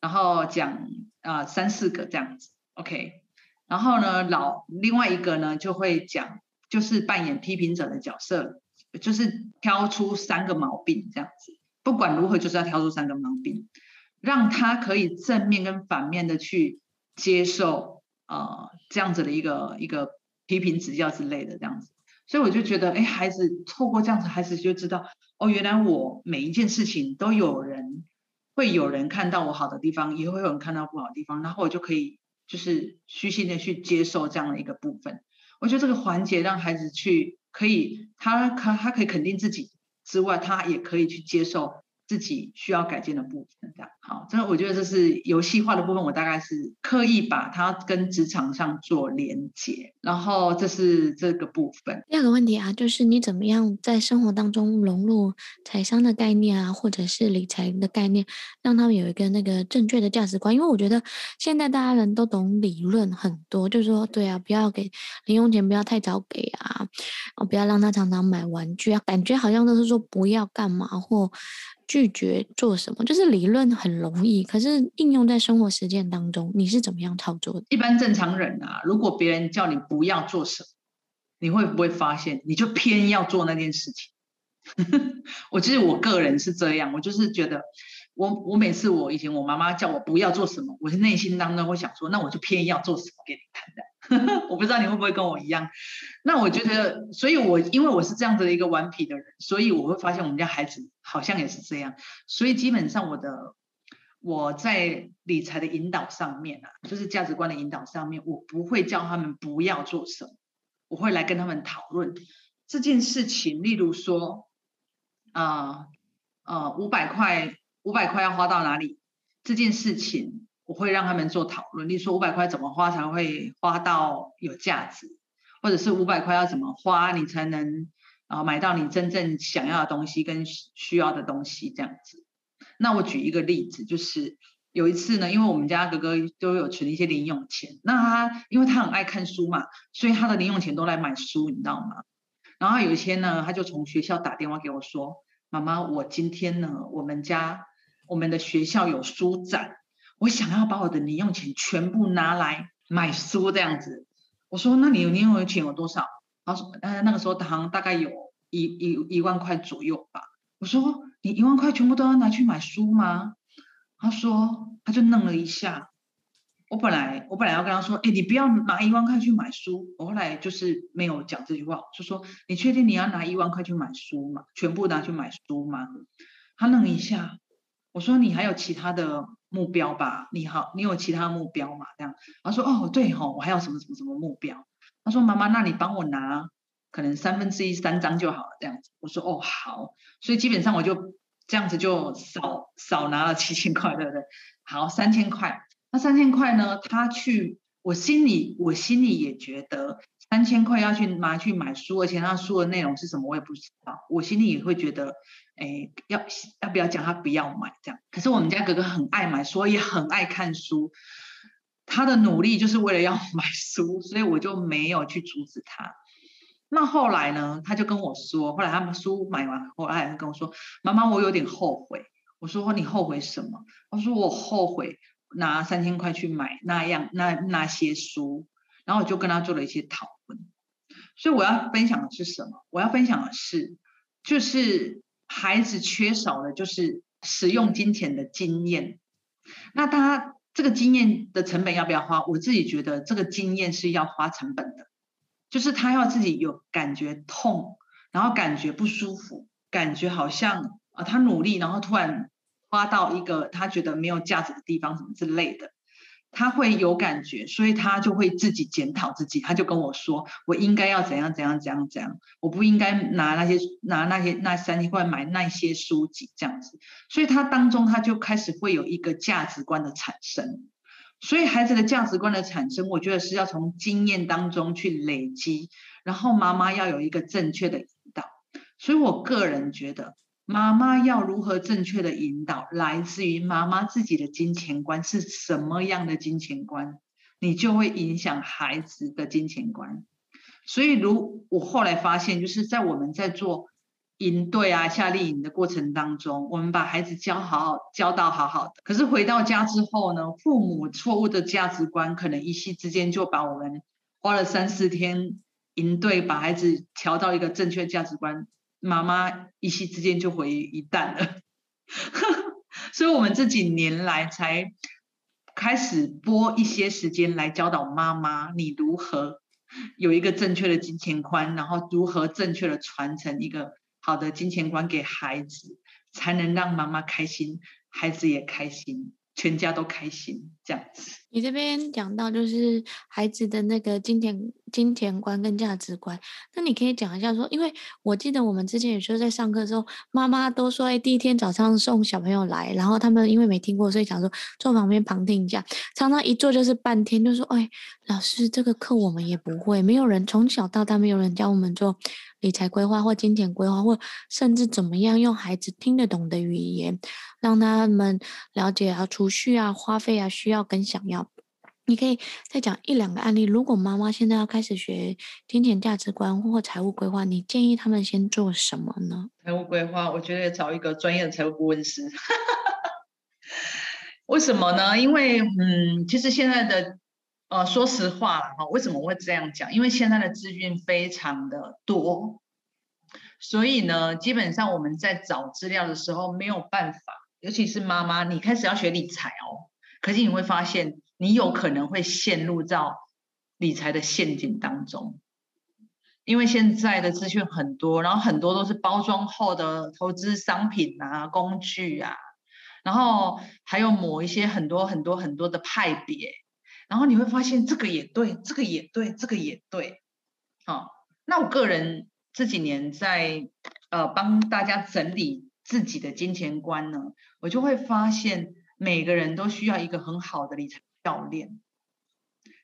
然后讲啊、呃、三四个这样子，OK。然后呢，老另外一个呢就会讲。就是扮演批评者的角色，就是挑出三个毛病这样子。不管如何，就是要挑出三个毛病，让他可以正面跟反面的去接受呃这样子的一个一个批评指教之类的这样子。所以我就觉得，哎，孩子透过这样子，孩子就知道哦，原来我每一件事情都有人会有人看到我好的地方，也会有人看到不好的地方，然后我就可以就是虚心的去接受这样的一个部分。我觉得这个环节让孩子去可以，他他他可以肯定自己之外，他也可以去接受自己需要改进的部分。这样好，这我觉得这是游戏化的部分。我大概是刻意把它跟职场上做连接，然后这是这个部分。第二个问题啊，就是你怎么样在生活当中融入财商的概念啊，或者是理财的概念，让他们有一个那个正确的价值观。因为我觉得现在大家人都懂理论很多，就是说对啊，不要给零用钱，不要太早给啊，不要让他常常买玩具啊，感觉好像都是说不要干嘛或。拒绝做什么，就是理论很容易，可是应用在生活实践当中，你是怎么样操作的？一般正常人啊，如果别人叫你不要做什么，你会不会发现你就偏要做那件事情？我其实我个人是这样，我就是觉得我，我每次我以前我妈妈叫我不要做什么，我是内心当中会想说，那我就偏要做什么给你。我不知道你会不会跟我一样。那我觉得，所以我因为我是这样子的一个顽皮的人，所以我会发现我们家孩子好像也是这样。所以基本上我的我在理财的引导上面啊，就是价值观的引导上面，我不会叫他们不要做什么，我会来跟他们讨论这件事情。例如说，啊呃五百块，五百块要花到哪里？这件事情。我会让他们做讨论，例如说五百块怎么花才会花到有价值，或者是五百块要怎么花你才能啊买到你真正想要的东西跟需要的东西这样子。那我举一个例子，就是有一次呢，因为我们家哥哥都有存一些零用钱，那他因为他很爱看书嘛，所以他的零用钱都来买书，你知道吗？然后有一天呢，他就从学校打电话给我说：“妈妈，我今天呢，我们家我们的学校有书展。”我想要把我的零用钱全部拿来买书这样子，我说，那你有零用钱有多少？他说，呃，那个时候好像大概有一一一万块左右吧。我说，你一万块全部都要拿去买书吗？他说，他就愣了一下。我本来我本来要跟他说，哎，你不要拿一万块去买书。我后来就是没有讲这句话，就说，你确定你要拿一万块去买书吗？全部拿去买书吗？他愣了一下。我说，你还有其他的目标吧？你好，你有其他目标吗？这样，他说哦，对吼、我还有什么什么什么目标？他说妈妈，那你帮我拿可能三分之一三张就好了，这样子。我说哦好，所以基本上我就这样子就少少拿了七千块，对不对？好，三千块。那三千块呢？他去，我心里我心里也觉得。三千块要去拿去买书，而且他书的内容是什么我也不知道，我心里也会觉得，哎，要要不要讲他不要买这样？可是我们家哥哥很爱买书，也很爱看书，他的努力就是为了要 买书，所以我就没有去阻止他。那后来呢，他就跟我说，后来他们书买完，后来他跟我说，妈妈，我有点后悔。我说你后悔什么？他说我后悔拿三千块去买那样那那些书。然后我就跟他做了一些讨论，所以我要分享的是什么？我要分享的是，就是孩子缺少的就是使用金钱的经验。那他这个经验的成本要不要花？我自己觉得这个经验是要花成本的，就是他要自己有感觉痛，然后感觉不舒服，感觉好像啊他努力，然后突然花到一个他觉得没有价值的地方，什么之类的。他会有感觉，所以他就会自己检讨自己。他就跟我说：“我应该要怎样怎样怎样怎样，我不应该拿那些拿那些那三千块买那些书籍这样子。”所以他当中他就开始会有一个价值观的产生。所以孩子的价值观的产生，我觉得是要从经验当中去累积，然后妈妈要有一个正确的引导。所以我个人觉得。妈妈要如何正确的引导，来自于妈妈自己的金钱观是什么样的金钱观，你就会影响孩子的金钱观。所以，如我后来发现，就是在我们在做营队啊、夏令营的过程当中，我们把孩子教好，教到好好的，可是回到家之后呢，父母错误的价值观，可能一夕之间就把我们花了三四天营队，把孩子调到一个正确价值观。妈妈一夕之间就毁于一旦了，所以我们这几年来才开始拨一些时间来教导妈妈，你如何有一个正确的金钱观，然后如何正确的传承一个好的金钱观给孩子，才能让妈妈开心，孩子也开心。全家都开心，这样子。你这边讲到就是孩子的那个金钱金钱观跟价值观，那你可以讲一下说，因为我记得我们之前有时候在上课的时候，妈妈都说，哎，第一天早上送小朋友来，然后他们因为没听过，所以想说坐旁边旁听一下，常常一坐就是半天，就说，哎，老师这个课我们也不会，没有人从小到大没有人教我们做理财规划或金钱规划，或甚至怎么样用孩子听得懂的语言，让他们了解啊储蓄啊花费啊需要跟想要。你可以再讲一两个案例。如果妈妈现在要开始学金钱价值观或财务规划，你建议他们先做什么呢？财务规划，我觉得找一个专业的财务顾问师。为什么呢？因为嗯，其实现在的。呃，说实话哈，为什么会这样讲？因为现在的资讯非常的多，所以呢，基本上我们在找资料的时候没有办法，尤其是妈妈，你开始要学理财哦，可是你会发现，你有可能会陷入到理财的陷阱当中。因为现在的资讯很多，然后很多都是包装后的投资商品啊、工具啊，然后还有某一些很多很多很多的派别，然后你会发现这个也对，这个也对，这个也对。好，那我个人这几年在呃帮大家整理自己的金钱观呢，我就会发现每个人都需要一个很好的理财教练。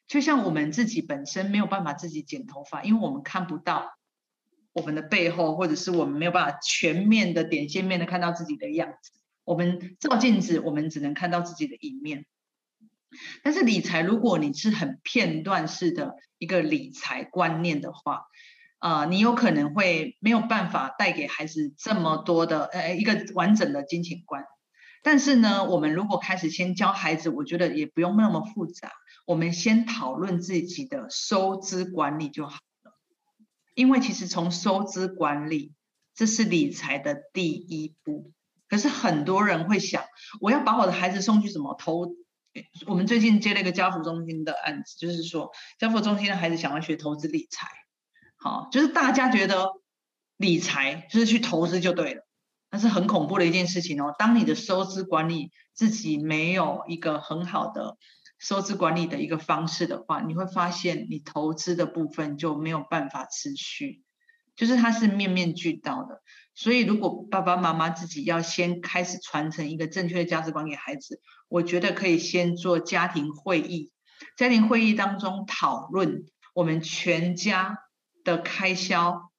就像我们自己本身没有办法自己剪头发，因为我们看不到我们的背后，或者是我们没有办法全面的点线面的看到自己的样子。我们照镜子，我们只能看到自己的一面。但是理财，如果你是很片段式的一个理财观念的话，呃，你有可能会没有办法带给孩子这么多的呃一个完整的金钱观。但是呢，我们如果开始先教孩子，我觉得也不用那么复杂。我们先讨论自己的收支管理就好了，因为其实从收支管理，这是理财的第一步。可是很多人会想，我要把我的孩子送去什么投？我们最近接了一个家扶中心的案子，就是说家扶中心的孩子想要学投资理财，好，就是大家觉得理财就是去投资就对了，那是很恐怖的一件事情哦。当你的收支管理自己没有一个很好的。收支管理的一个方式的话，你会发现你投资的部分就没有办法持续，就是它是面面俱到的。所以，如果爸爸妈妈自己要先开始传承一个正确的价值观给孩子，我觉得可以先做家庭会议，家庭会议当中讨论我们全家的开销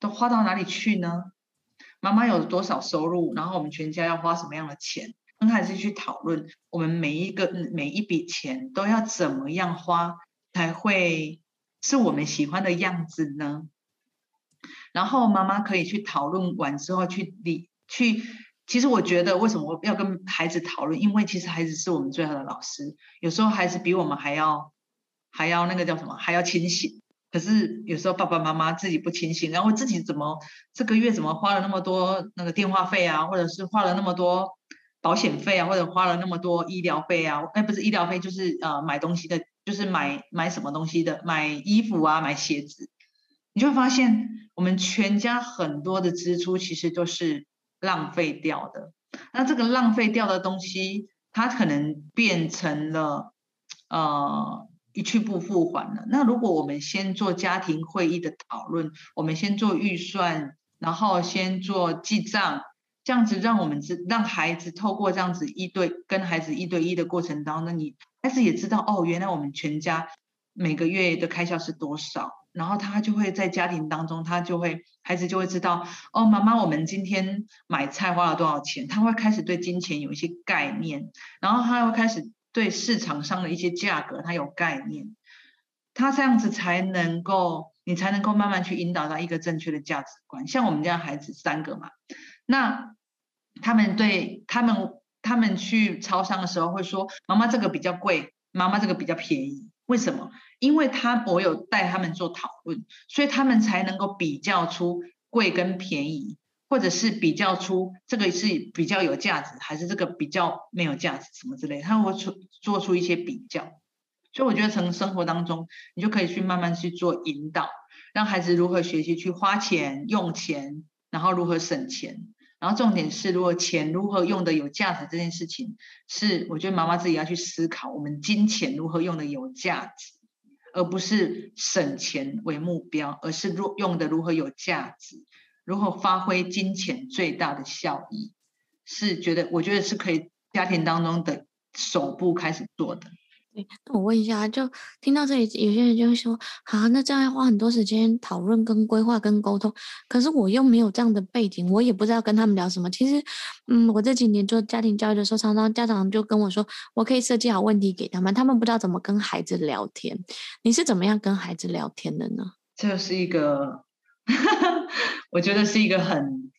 都花到哪里去呢？妈妈有多少收入？然后我们全家要花什么样的钱？跟孩子去讨论，我们每一个每一笔钱都要怎么样花才会是我们喜欢的样子呢？然后妈妈可以去讨论完之后去理去，其实我觉得为什么我要跟孩子讨论？因为其实孩子是我们最好的老师，有时候孩子比我们还要还要那个叫什么还要清醒，可是有时候爸爸妈妈自己不清醒，然后自己怎么这个月怎么花了那么多那个电话费啊，或者是花了那么多。保险费啊，或者花了那么多医疗费啊，哎，不是医疗费，就是呃买东西的，就是买买什么东西的，买衣服啊，买鞋子，你就会发现我们全家很多的支出其实都是浪费掉的。那这个浪费掉的东西，它可能变成了呃一去不复还了。那如果我们先做家庭会议的讨论，我们先做预算，然后先做记账。这样子让我们知，让孩子透过这样子一对跟孩子一对一的过程当中，你孩子也知道哦，原来我们全家每个月的开销是多少，然后他就会在家庭当中，他就会孩子就会知道哦，妈妈，我们今天买菜花了多少钱，他会开始对金钱有一些概念，然后他会开始对市场上的一些价格他有概念，他这样子才能够，你才能够慢慢去引导到一个正确的价值观。像我们家孩子三个嘛。那他们对他们他们去超商的时候会说：“妈妈这个比较贵，妈妈这个比较便宜。”为什么？因为他我有带他们做讨论，所以他们才能够比较出贵跟便宜，或者是比较出这个是比较有价值，还是这个比较没有价值什么之类的，他会出做出一些比较。所以我觉得从生活当中，你就可以去慢慢去做引导，让孩子如何学习去花钱、用钱，然后如何省钱。然后重点是，如果钱如何用的有价值这件事情，是我觉得妈妈自己要去思考，我们金钱如何用的有价值，而不是省钱为目标，而是如用的如何有价值，如何发挥金钱最大的效益，是觉得我觉得是可以家庭当中的首步开始做的。对，那我问一下，就听到这里，有些人就会说，啊，那这样要花很多时间讨论、跟规划、跟沟通，可是我又没有这样的背景，我也不知道跟他们聊什么。其实，嗯，我这几年做家庭教育的时候，常常家长就跟我说，我可以设计好问题给他们，他们不知道怎么跟孩子聊天。你是怎么样跟孩子聊天的呢？这是一个，我觉得是一个很，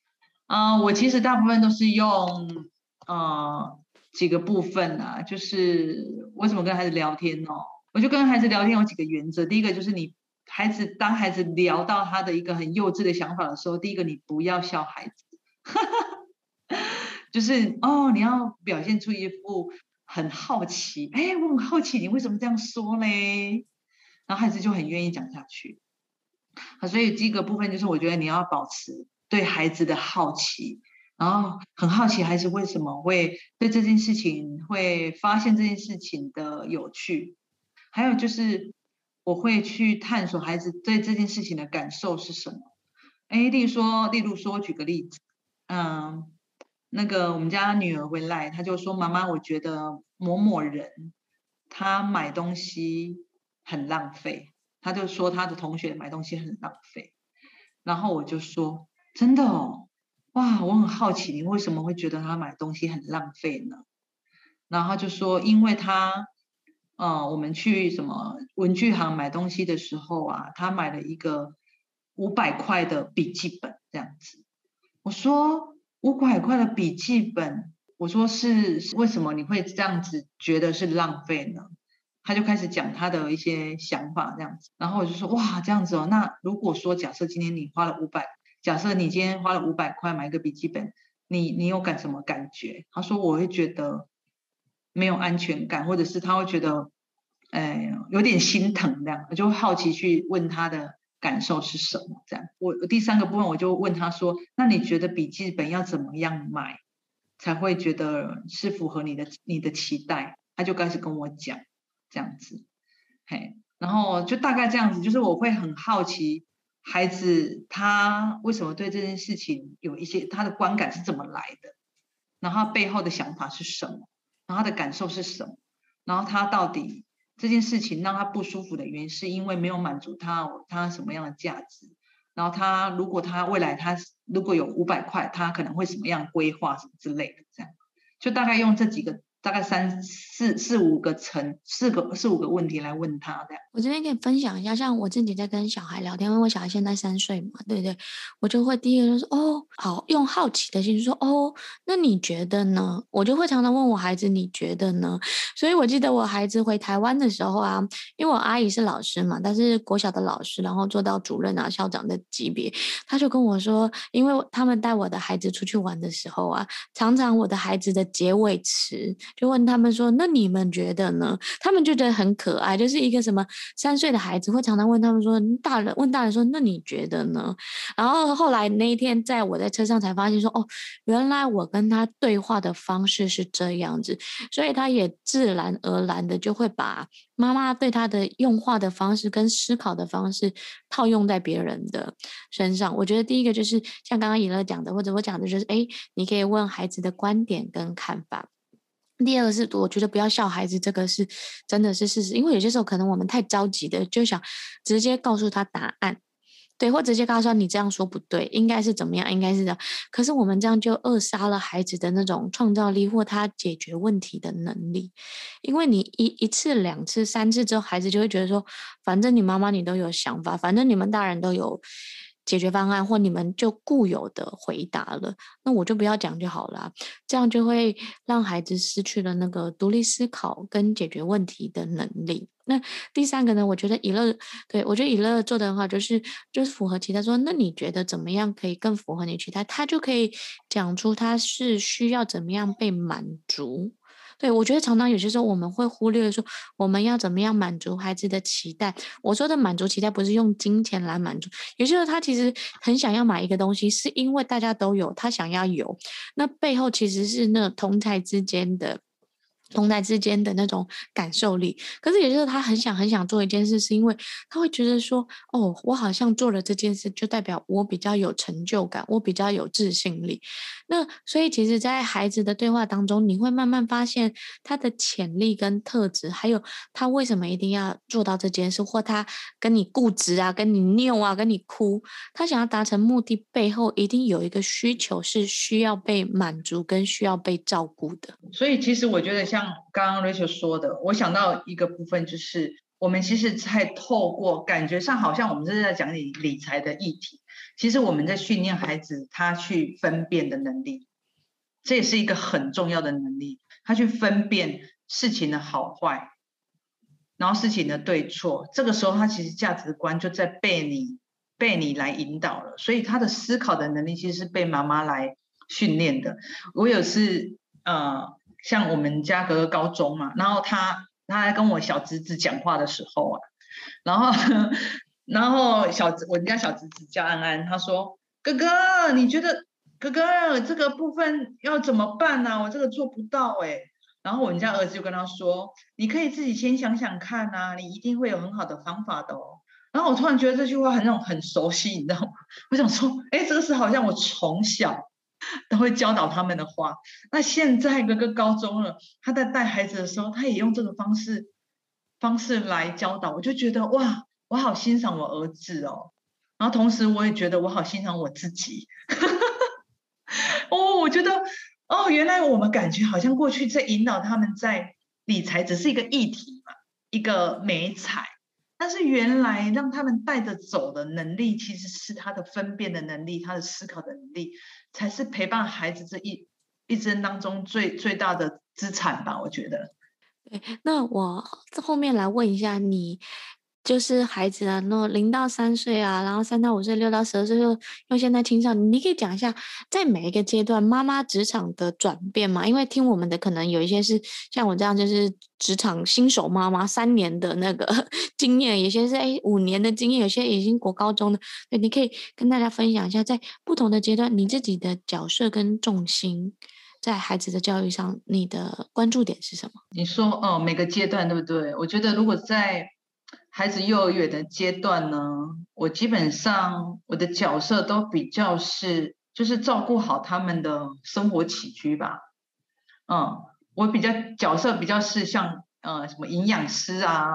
啊、我其实大部分都是用，呃。几个部分啊，就是为什么跟孩子聊天呢？我就跟孩子聊天有几个原则。第一个就是你孩子，当孩子聊到他的一个很幼稚的想法的时候，第一个你不要笑孩子，就是哦，你要表现出一副很好奇，哎，我很好奇你为什么这样说嘞？然后孩子就很愿意讲下去。啊，所以第一个部分就是我觉得你要保持对孩子的好奇，然后很好奇孩子为什么会对这件事情会发现这件事情的有趣，还有就是我会去探索孩子对这件事情的感受是什么。哎，例如说，例如说，举个例子，嗯，那个我们家女儿回来，她就说：“妈妈，我觉得某某人他买东西很浪费。”他就说他的同学买东西很浪费，然后我就说：“真的哦，哇，我很好奇，你为什么会觉得他买东西很浪费呢？”然后就说：“因为他，嗯，我们去什么文具行买东西的时候啊，他买了一个。”五百块的笔记本这样子，我说五百块的笔记本，我说是为什么你会这样子觉得是浪费呢？他就开始讲他的一些想法这样子，然后我就说哇这样子哦，那如果说假设今天你花了五百，假设你今天花了五百块买一个笔记本，你你有感什么感觉？他说我会觉得没有安全感，或者是他会觉得哎有点心疼这样，我就好奇去问他的。感受是什么？这样，我第三个部分我就问他说：“那你觉得笔记本要怎么样买，才会觉得是符合你的你的期待？”他就开始跟我讲这样子，嘿，然后就大概这样子，就是我会很好奇孩子他为什么对这件事情有一些他的观感是怎么来的，然后他背后的想法是什么，然后他的感受是什么，然后他到底。这件事情让他不舒服的原因，是因为没有满足他他什么样的价值，然后他如果他未来他如果有五百块，他可能会什么样规划什么之类的，这样就大概用这几个。大概三四四五个层，四个四五个问题来问他这样。我这边可以分享一下，像我自己在跟小孩聊天，因为我小孩现在三岁嘛，对不对？我就会第一个就是哦，好，用好奇的心说哦，那你觉得呢？我就会常常问我孩子，你觉得呢？所以我记得我孩子回台湾的时候啊，因为我阿姨是老师嘛，但是国小的老师，然后做到主任啊、校长的级别，他就跟我说，因为他们带我的孩子出去玩的时候啊，常常我的孩子的结尾词。就问他们说：“那你们觉得呢？”他们就觉得很可爱，就是一个什么三岁的孩子会常常问他们说：“大人问大人说，那你觉得呢？”然后后来那一天，在我在车上才发现说：“哦，原来我跟他对话的方式是这样子，所以他也自然而然的就会把。”妈妈对他的用话的方式跟思考的方式套用在别人的身上，我觉得第一个就是像刚刚以乐讲的，或者我讲的就是，哎，你可以问孩子的观点跟看法。第二个是，我觉得不要笑孩子，这个是真的是事实，因为有些时候可能我们太着急的就想直接告诉他答案。对，或直接告诉他你这样说不对，应该是怎么样？应该是这样。可是我们这样就扼杀了孩子的那种创造力或他解决问题的能力，因为你一一次、两次、三次之后，孩子就会觉得说，反正你妈妈你都有想法，反正你们大人都有。解决方案，或你们就固有的回答了，那我就不要讲就好了。这样就会让孩子失去了那个独立思考跟解决问题的能力。那第三个呢？我觉得以乐，对，我觉得以乐做的很好，就是就是符合其他。说，那你觉得怎么样可以更符合你期待？他就可以讲出他是需要怎么样被满足。对，我觉得常常有些时候我们会忽略说，我们要怎么样满足孩子的期待。我说的满足期待不是用金钱来满足，有些时候他其实很想要买一个东西，是因为大家都有，他想要有，那背后其实是那同侪之间的。同台之间的那种感受力，可是也就是他很想很想做一件事，是因为他会觉得说，哦，我好像做了这件事，就代表我比较有成就感，我比较有自信力。那所以其实，在孩子的对话当中，你会慢慢发现他的潜力跟特质，还有他为什么一定要做到这件事，或他跟你固执啊，跟你拗啊，跟你哭，他想要达成目的背后一定有一个需求是需要被满足跟需要被照顾的。所以其实我觉得像。刚刚 Rachel 说的，我想到一个部分，就是我们其实在透过感觉上，好像我们是在讲理理财的议题，其实我们在训练孩子他去分辨的能力，这也是一个很重要的能力，他去分辨事情的好坏，然后事情的对错，这个时候他其实价值观就在被你被你来引导了，所以他的思考的能力其实是被妈妈来训练的。我有次呃。像我们家哥哥高中嘛，然后他他在跟我小侄子讲话的时候啊，然后，然后小侄，我家小侄子叫安安，他说：“哥哥，你觉得哥哥这个部分要怎么办呢、啊？我这个做不到哎。”然后我们家儿子就跟他说：“你可以自己先想想看啊，你一定会有很好的方法的哦。”然后我突然觉得这句话很那种很熟悉，你知道吗？我想说，哎，这个是好像我从小都会教导他们的话。那现在哥哥高中了，他在带孩子的时候，他也用这个方式方式来教导，我就觉得哇，我好欣赏我儿子哦。然后同时我也觉得我好欣赏我自己。哦，我觉得。哦，原来我们感觉好像过去在引导他们在理财只是一个议题嘛，一个美彩，但是原来让他们带着走的能力，其实是他的分辨的能力，他的思考的能力，才是陪伴孩子这一一生当中最最大的资产吧，我觉得。对，那我后面来问一下你。就是孩子啊，那零到三岁啊，然后三到五岁，六到十二岁，又又现在青少年，你可以讲一下，在每一个阶段妈妈职场的转变吗？因为听我们的可能有一些是像我这样，就是职场新手妈妈，三年的那个 经验，有些是哎五年的经验，有些已经国高中的，对，你可以跟大家分享一下，在不同的阶段，你自己的角色跟重心，在孩子的教育上，你的关注点是什么？你说哦，每个阶段对不对？我觉得如果在孩子幼儿园的阶段呢，我基本上我的角色都比较是，就是照顾好他们的生活起居吧。嗯，我比较角色比较是像呃什么营养师啊，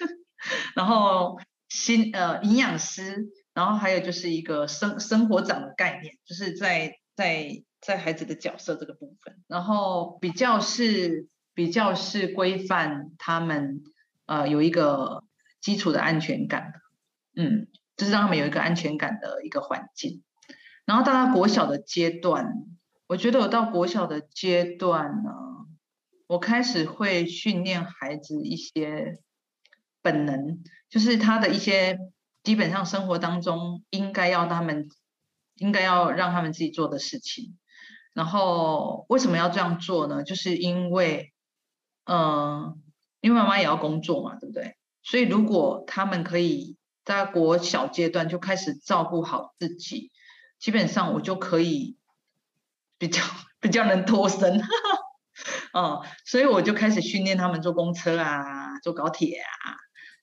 然后新呃营养师，然后还有就是一个生生活长的概念，就是在在在孩子的角色这个部分，然后比较是比较是规范他们呃有一个。基础的安全感，嗯，就是让他们有一个安全感的一个环境。然后到他国小的阶段，我觉得我到国小的阶段呢，我开始会训练孩子一些本能，就是他的一些基本上生活当中应该要他们应该要让他们自己做的事情。然后为什么要这样做呢？就是因为，嗯、因为妈妈也要工作嘛，对不对？所以，如果他们可以在国小阶段就开始照顾好自己，基本上我就可以比较比较能脱身，哦，所以我就开始训练他们坐公车啊，坐高铁啊，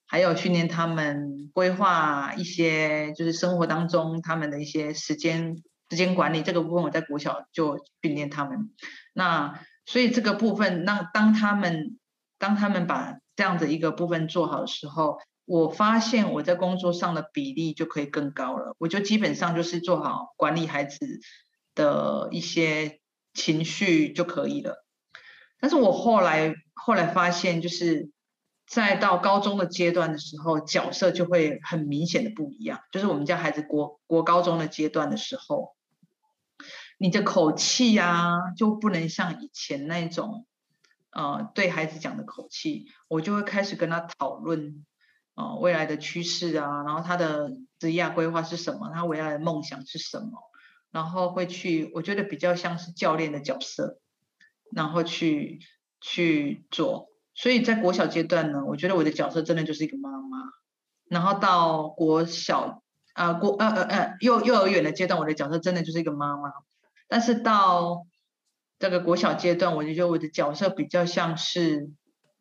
还有训练他们规划一些就是生活当中他们的一些时间时间管理这个部分，我在国小就训练他们。那所以这个部分，让当他们当他们把这样的一个部分做好的时候，我发现我在工作上的比例就可以更高了。我就基本上就是做好管理孩子的一些情绪就可以了。但是我后来后来发现，就是在到高中的阶段的时候，角色就会很明显的不一样。就是我们家孩子国国高中的阶段的时候，你的口气呀，就不能像以前那种。呃，对孩子讲的口气，我就会开始跟他讨论，呃，未来的趋势啊，然后他的职业规划是什么，他未来的梦想是什么，然后会去，我觉得比较像是教练的角色，然后去去做。所以在国小阶段呢，我觉得我的角色真的就是一个妈妈，然后到国小啊、呃、国呃呃呃幼幼儿园的阶段，我的角色真的就是一个妈妈，但是到这个国小阶段，我就觉得我的角色比较像是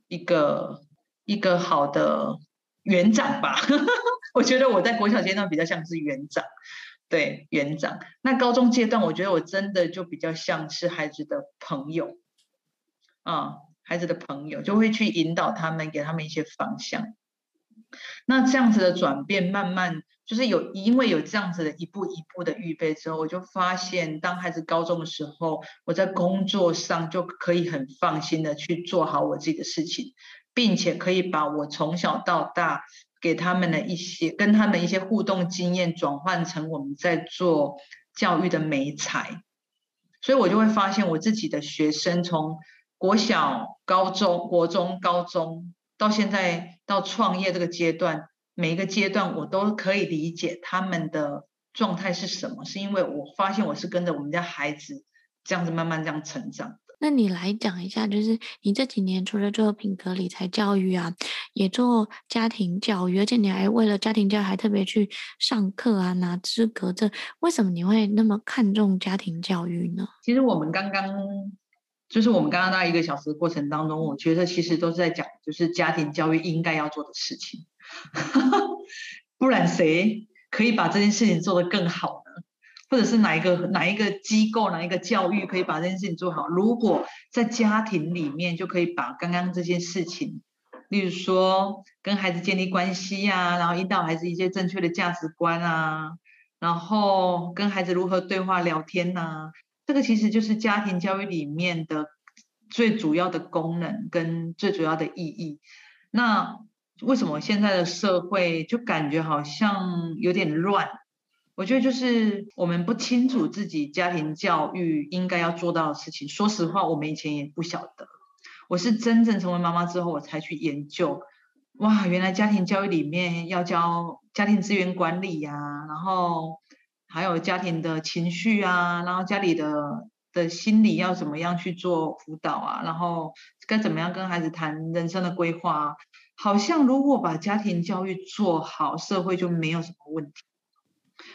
一个一个好的园长吧。我觉得我在国小阶段比较像是园长，对，园长。那高中阶段，我觉得我真的就比较像是孩子的朋友，啊，孩子的朋友就会去引导他们，给他们一些方向。那这样子的转变，慢慢。就是有，因为有这样子的一步一步的预备之后，我就发现，当孩子高中的时候，我在工作上就可以很放心的去做好我自己的事情，并且可以把我从小到大给他们的一些跟他们一些互动经验转换成我们在做教育的美才，所以我就会发现我自己的学生从国小、高中、国中、高中到现在到创业这个阶段。每一个阶段，我都可以理解他们的状态是什么，是因为我发现我是跟着我们家孩子这样子慢慢这样成长的。那你来讲一下，就是你这几年除了做品格理财教育啊，也做家庭教育，而且你还为了家庭教育还特别去上课啊，拿资格证。为什么你会那么看重家庭教育呢？其实我们刚刚就是我们刚刚那一个小时的过程当中，我觉得其实都是在讲，就是家庭教育应该要做的事情，不然谁可以把这件事情做得更好呢？或者是哪一个哪一个机构哪一个教育可以把这件事情做好？如果在家庭里面就可以把刚刚这件事情，例如说跟孩子建立关系呀、然后引导孩子一些正确的价值观啊，然后跟孩子如何对话聊天呐、这个其实就是家庭教育里面的最主要的功能跟最主要的意义。那为什么现在的社会就感觉好像有点乱？我觉得就是我们不清楚自己家庭教育应该要做到的事情。说实话，我们以前也不晓得。我是真正成为妈妈之后，我才去研究。哇，原来家庭教育里面要教家庭资源管理呀、然后还有家庭的情绪啊，然后家里的的心理要怎么样去做辅导啊，然后该怎么样跟孩子谈人生的规划啊。好像如果把家庭教育做好，社会就没有什么问题。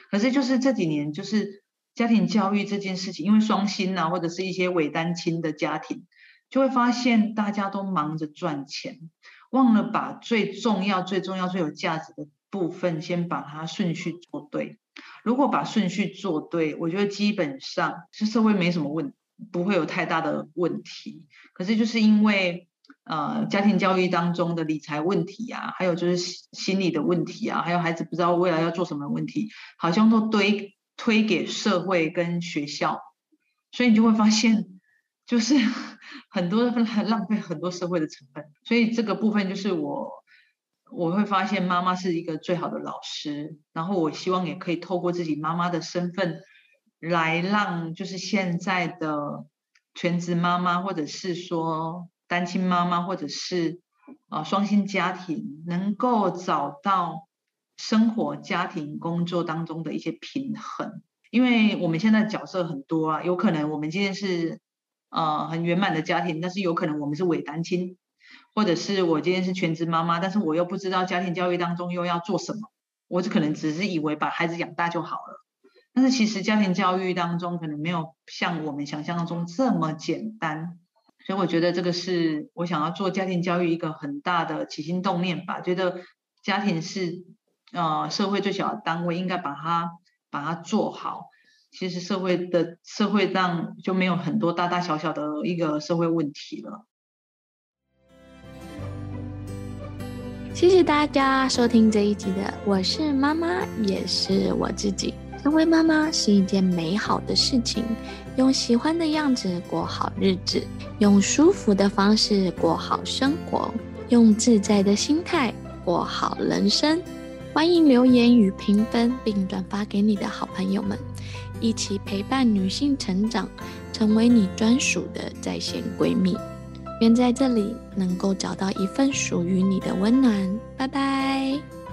可是就是这几年，就是家庭教育这件事情，因为双薪啊，或者是一些伪单亲的家庭，就会发现大家都忙着赚钱，忘了把最重要、最重要、最有价值的部分先把它顺序做对。如果把顺序做对，我觉得基本上是社会没什么问，不会有太大的问题。可是就是因为。呃，家庭教育当中的理财问题啊，还有就是心理的问题啊，还有孩子不知道未来要做什么问题，好像都堆推给社会跟学校，所以你就会发现，就是 很多浪费很多社会的成本。所以这个部分就是我我会发现妈妈是一个最好的老师，然后我希望也可以透过自己妈妈的身份，来让就是现在的全职妈妈或者是说。单亲妈妈或者是啊双薪家庭，能够找到生活、家庭、工作当中的一些平衡。因为我们现在角色很多啊，有可能我们今天是呃很圆满的家庭，但是有可能我们是伪单亲，或者是我今天是全职妈妈，但是我又不知道家庭教育当中又要做什么，我只可能只是以为把孩子养大就好了。但是其实家庭教育当中可能没有像我们想象中这么简单。所以我觉得这个是我想要做家庭教育一个很大的起心动念吧。觉得家庭是呃社会最小的单位，应该把它把它做好。其实社会的社会上就没有很多大大小小的一个社会问题了。谢谢大家收听这一集的，我是妈妈，也是我自己。成为妈妈是一件美好的事情，用喜欢的样子过好日子，用舒服的方式过好生活，用自在的心态过好人生。欢迎留言与评分，并转发给你的好朋友们，一起陪伴女性成长，成为你专属的在线闺蜜。愿在这里能够找到一份属于你的温暖。拜拜。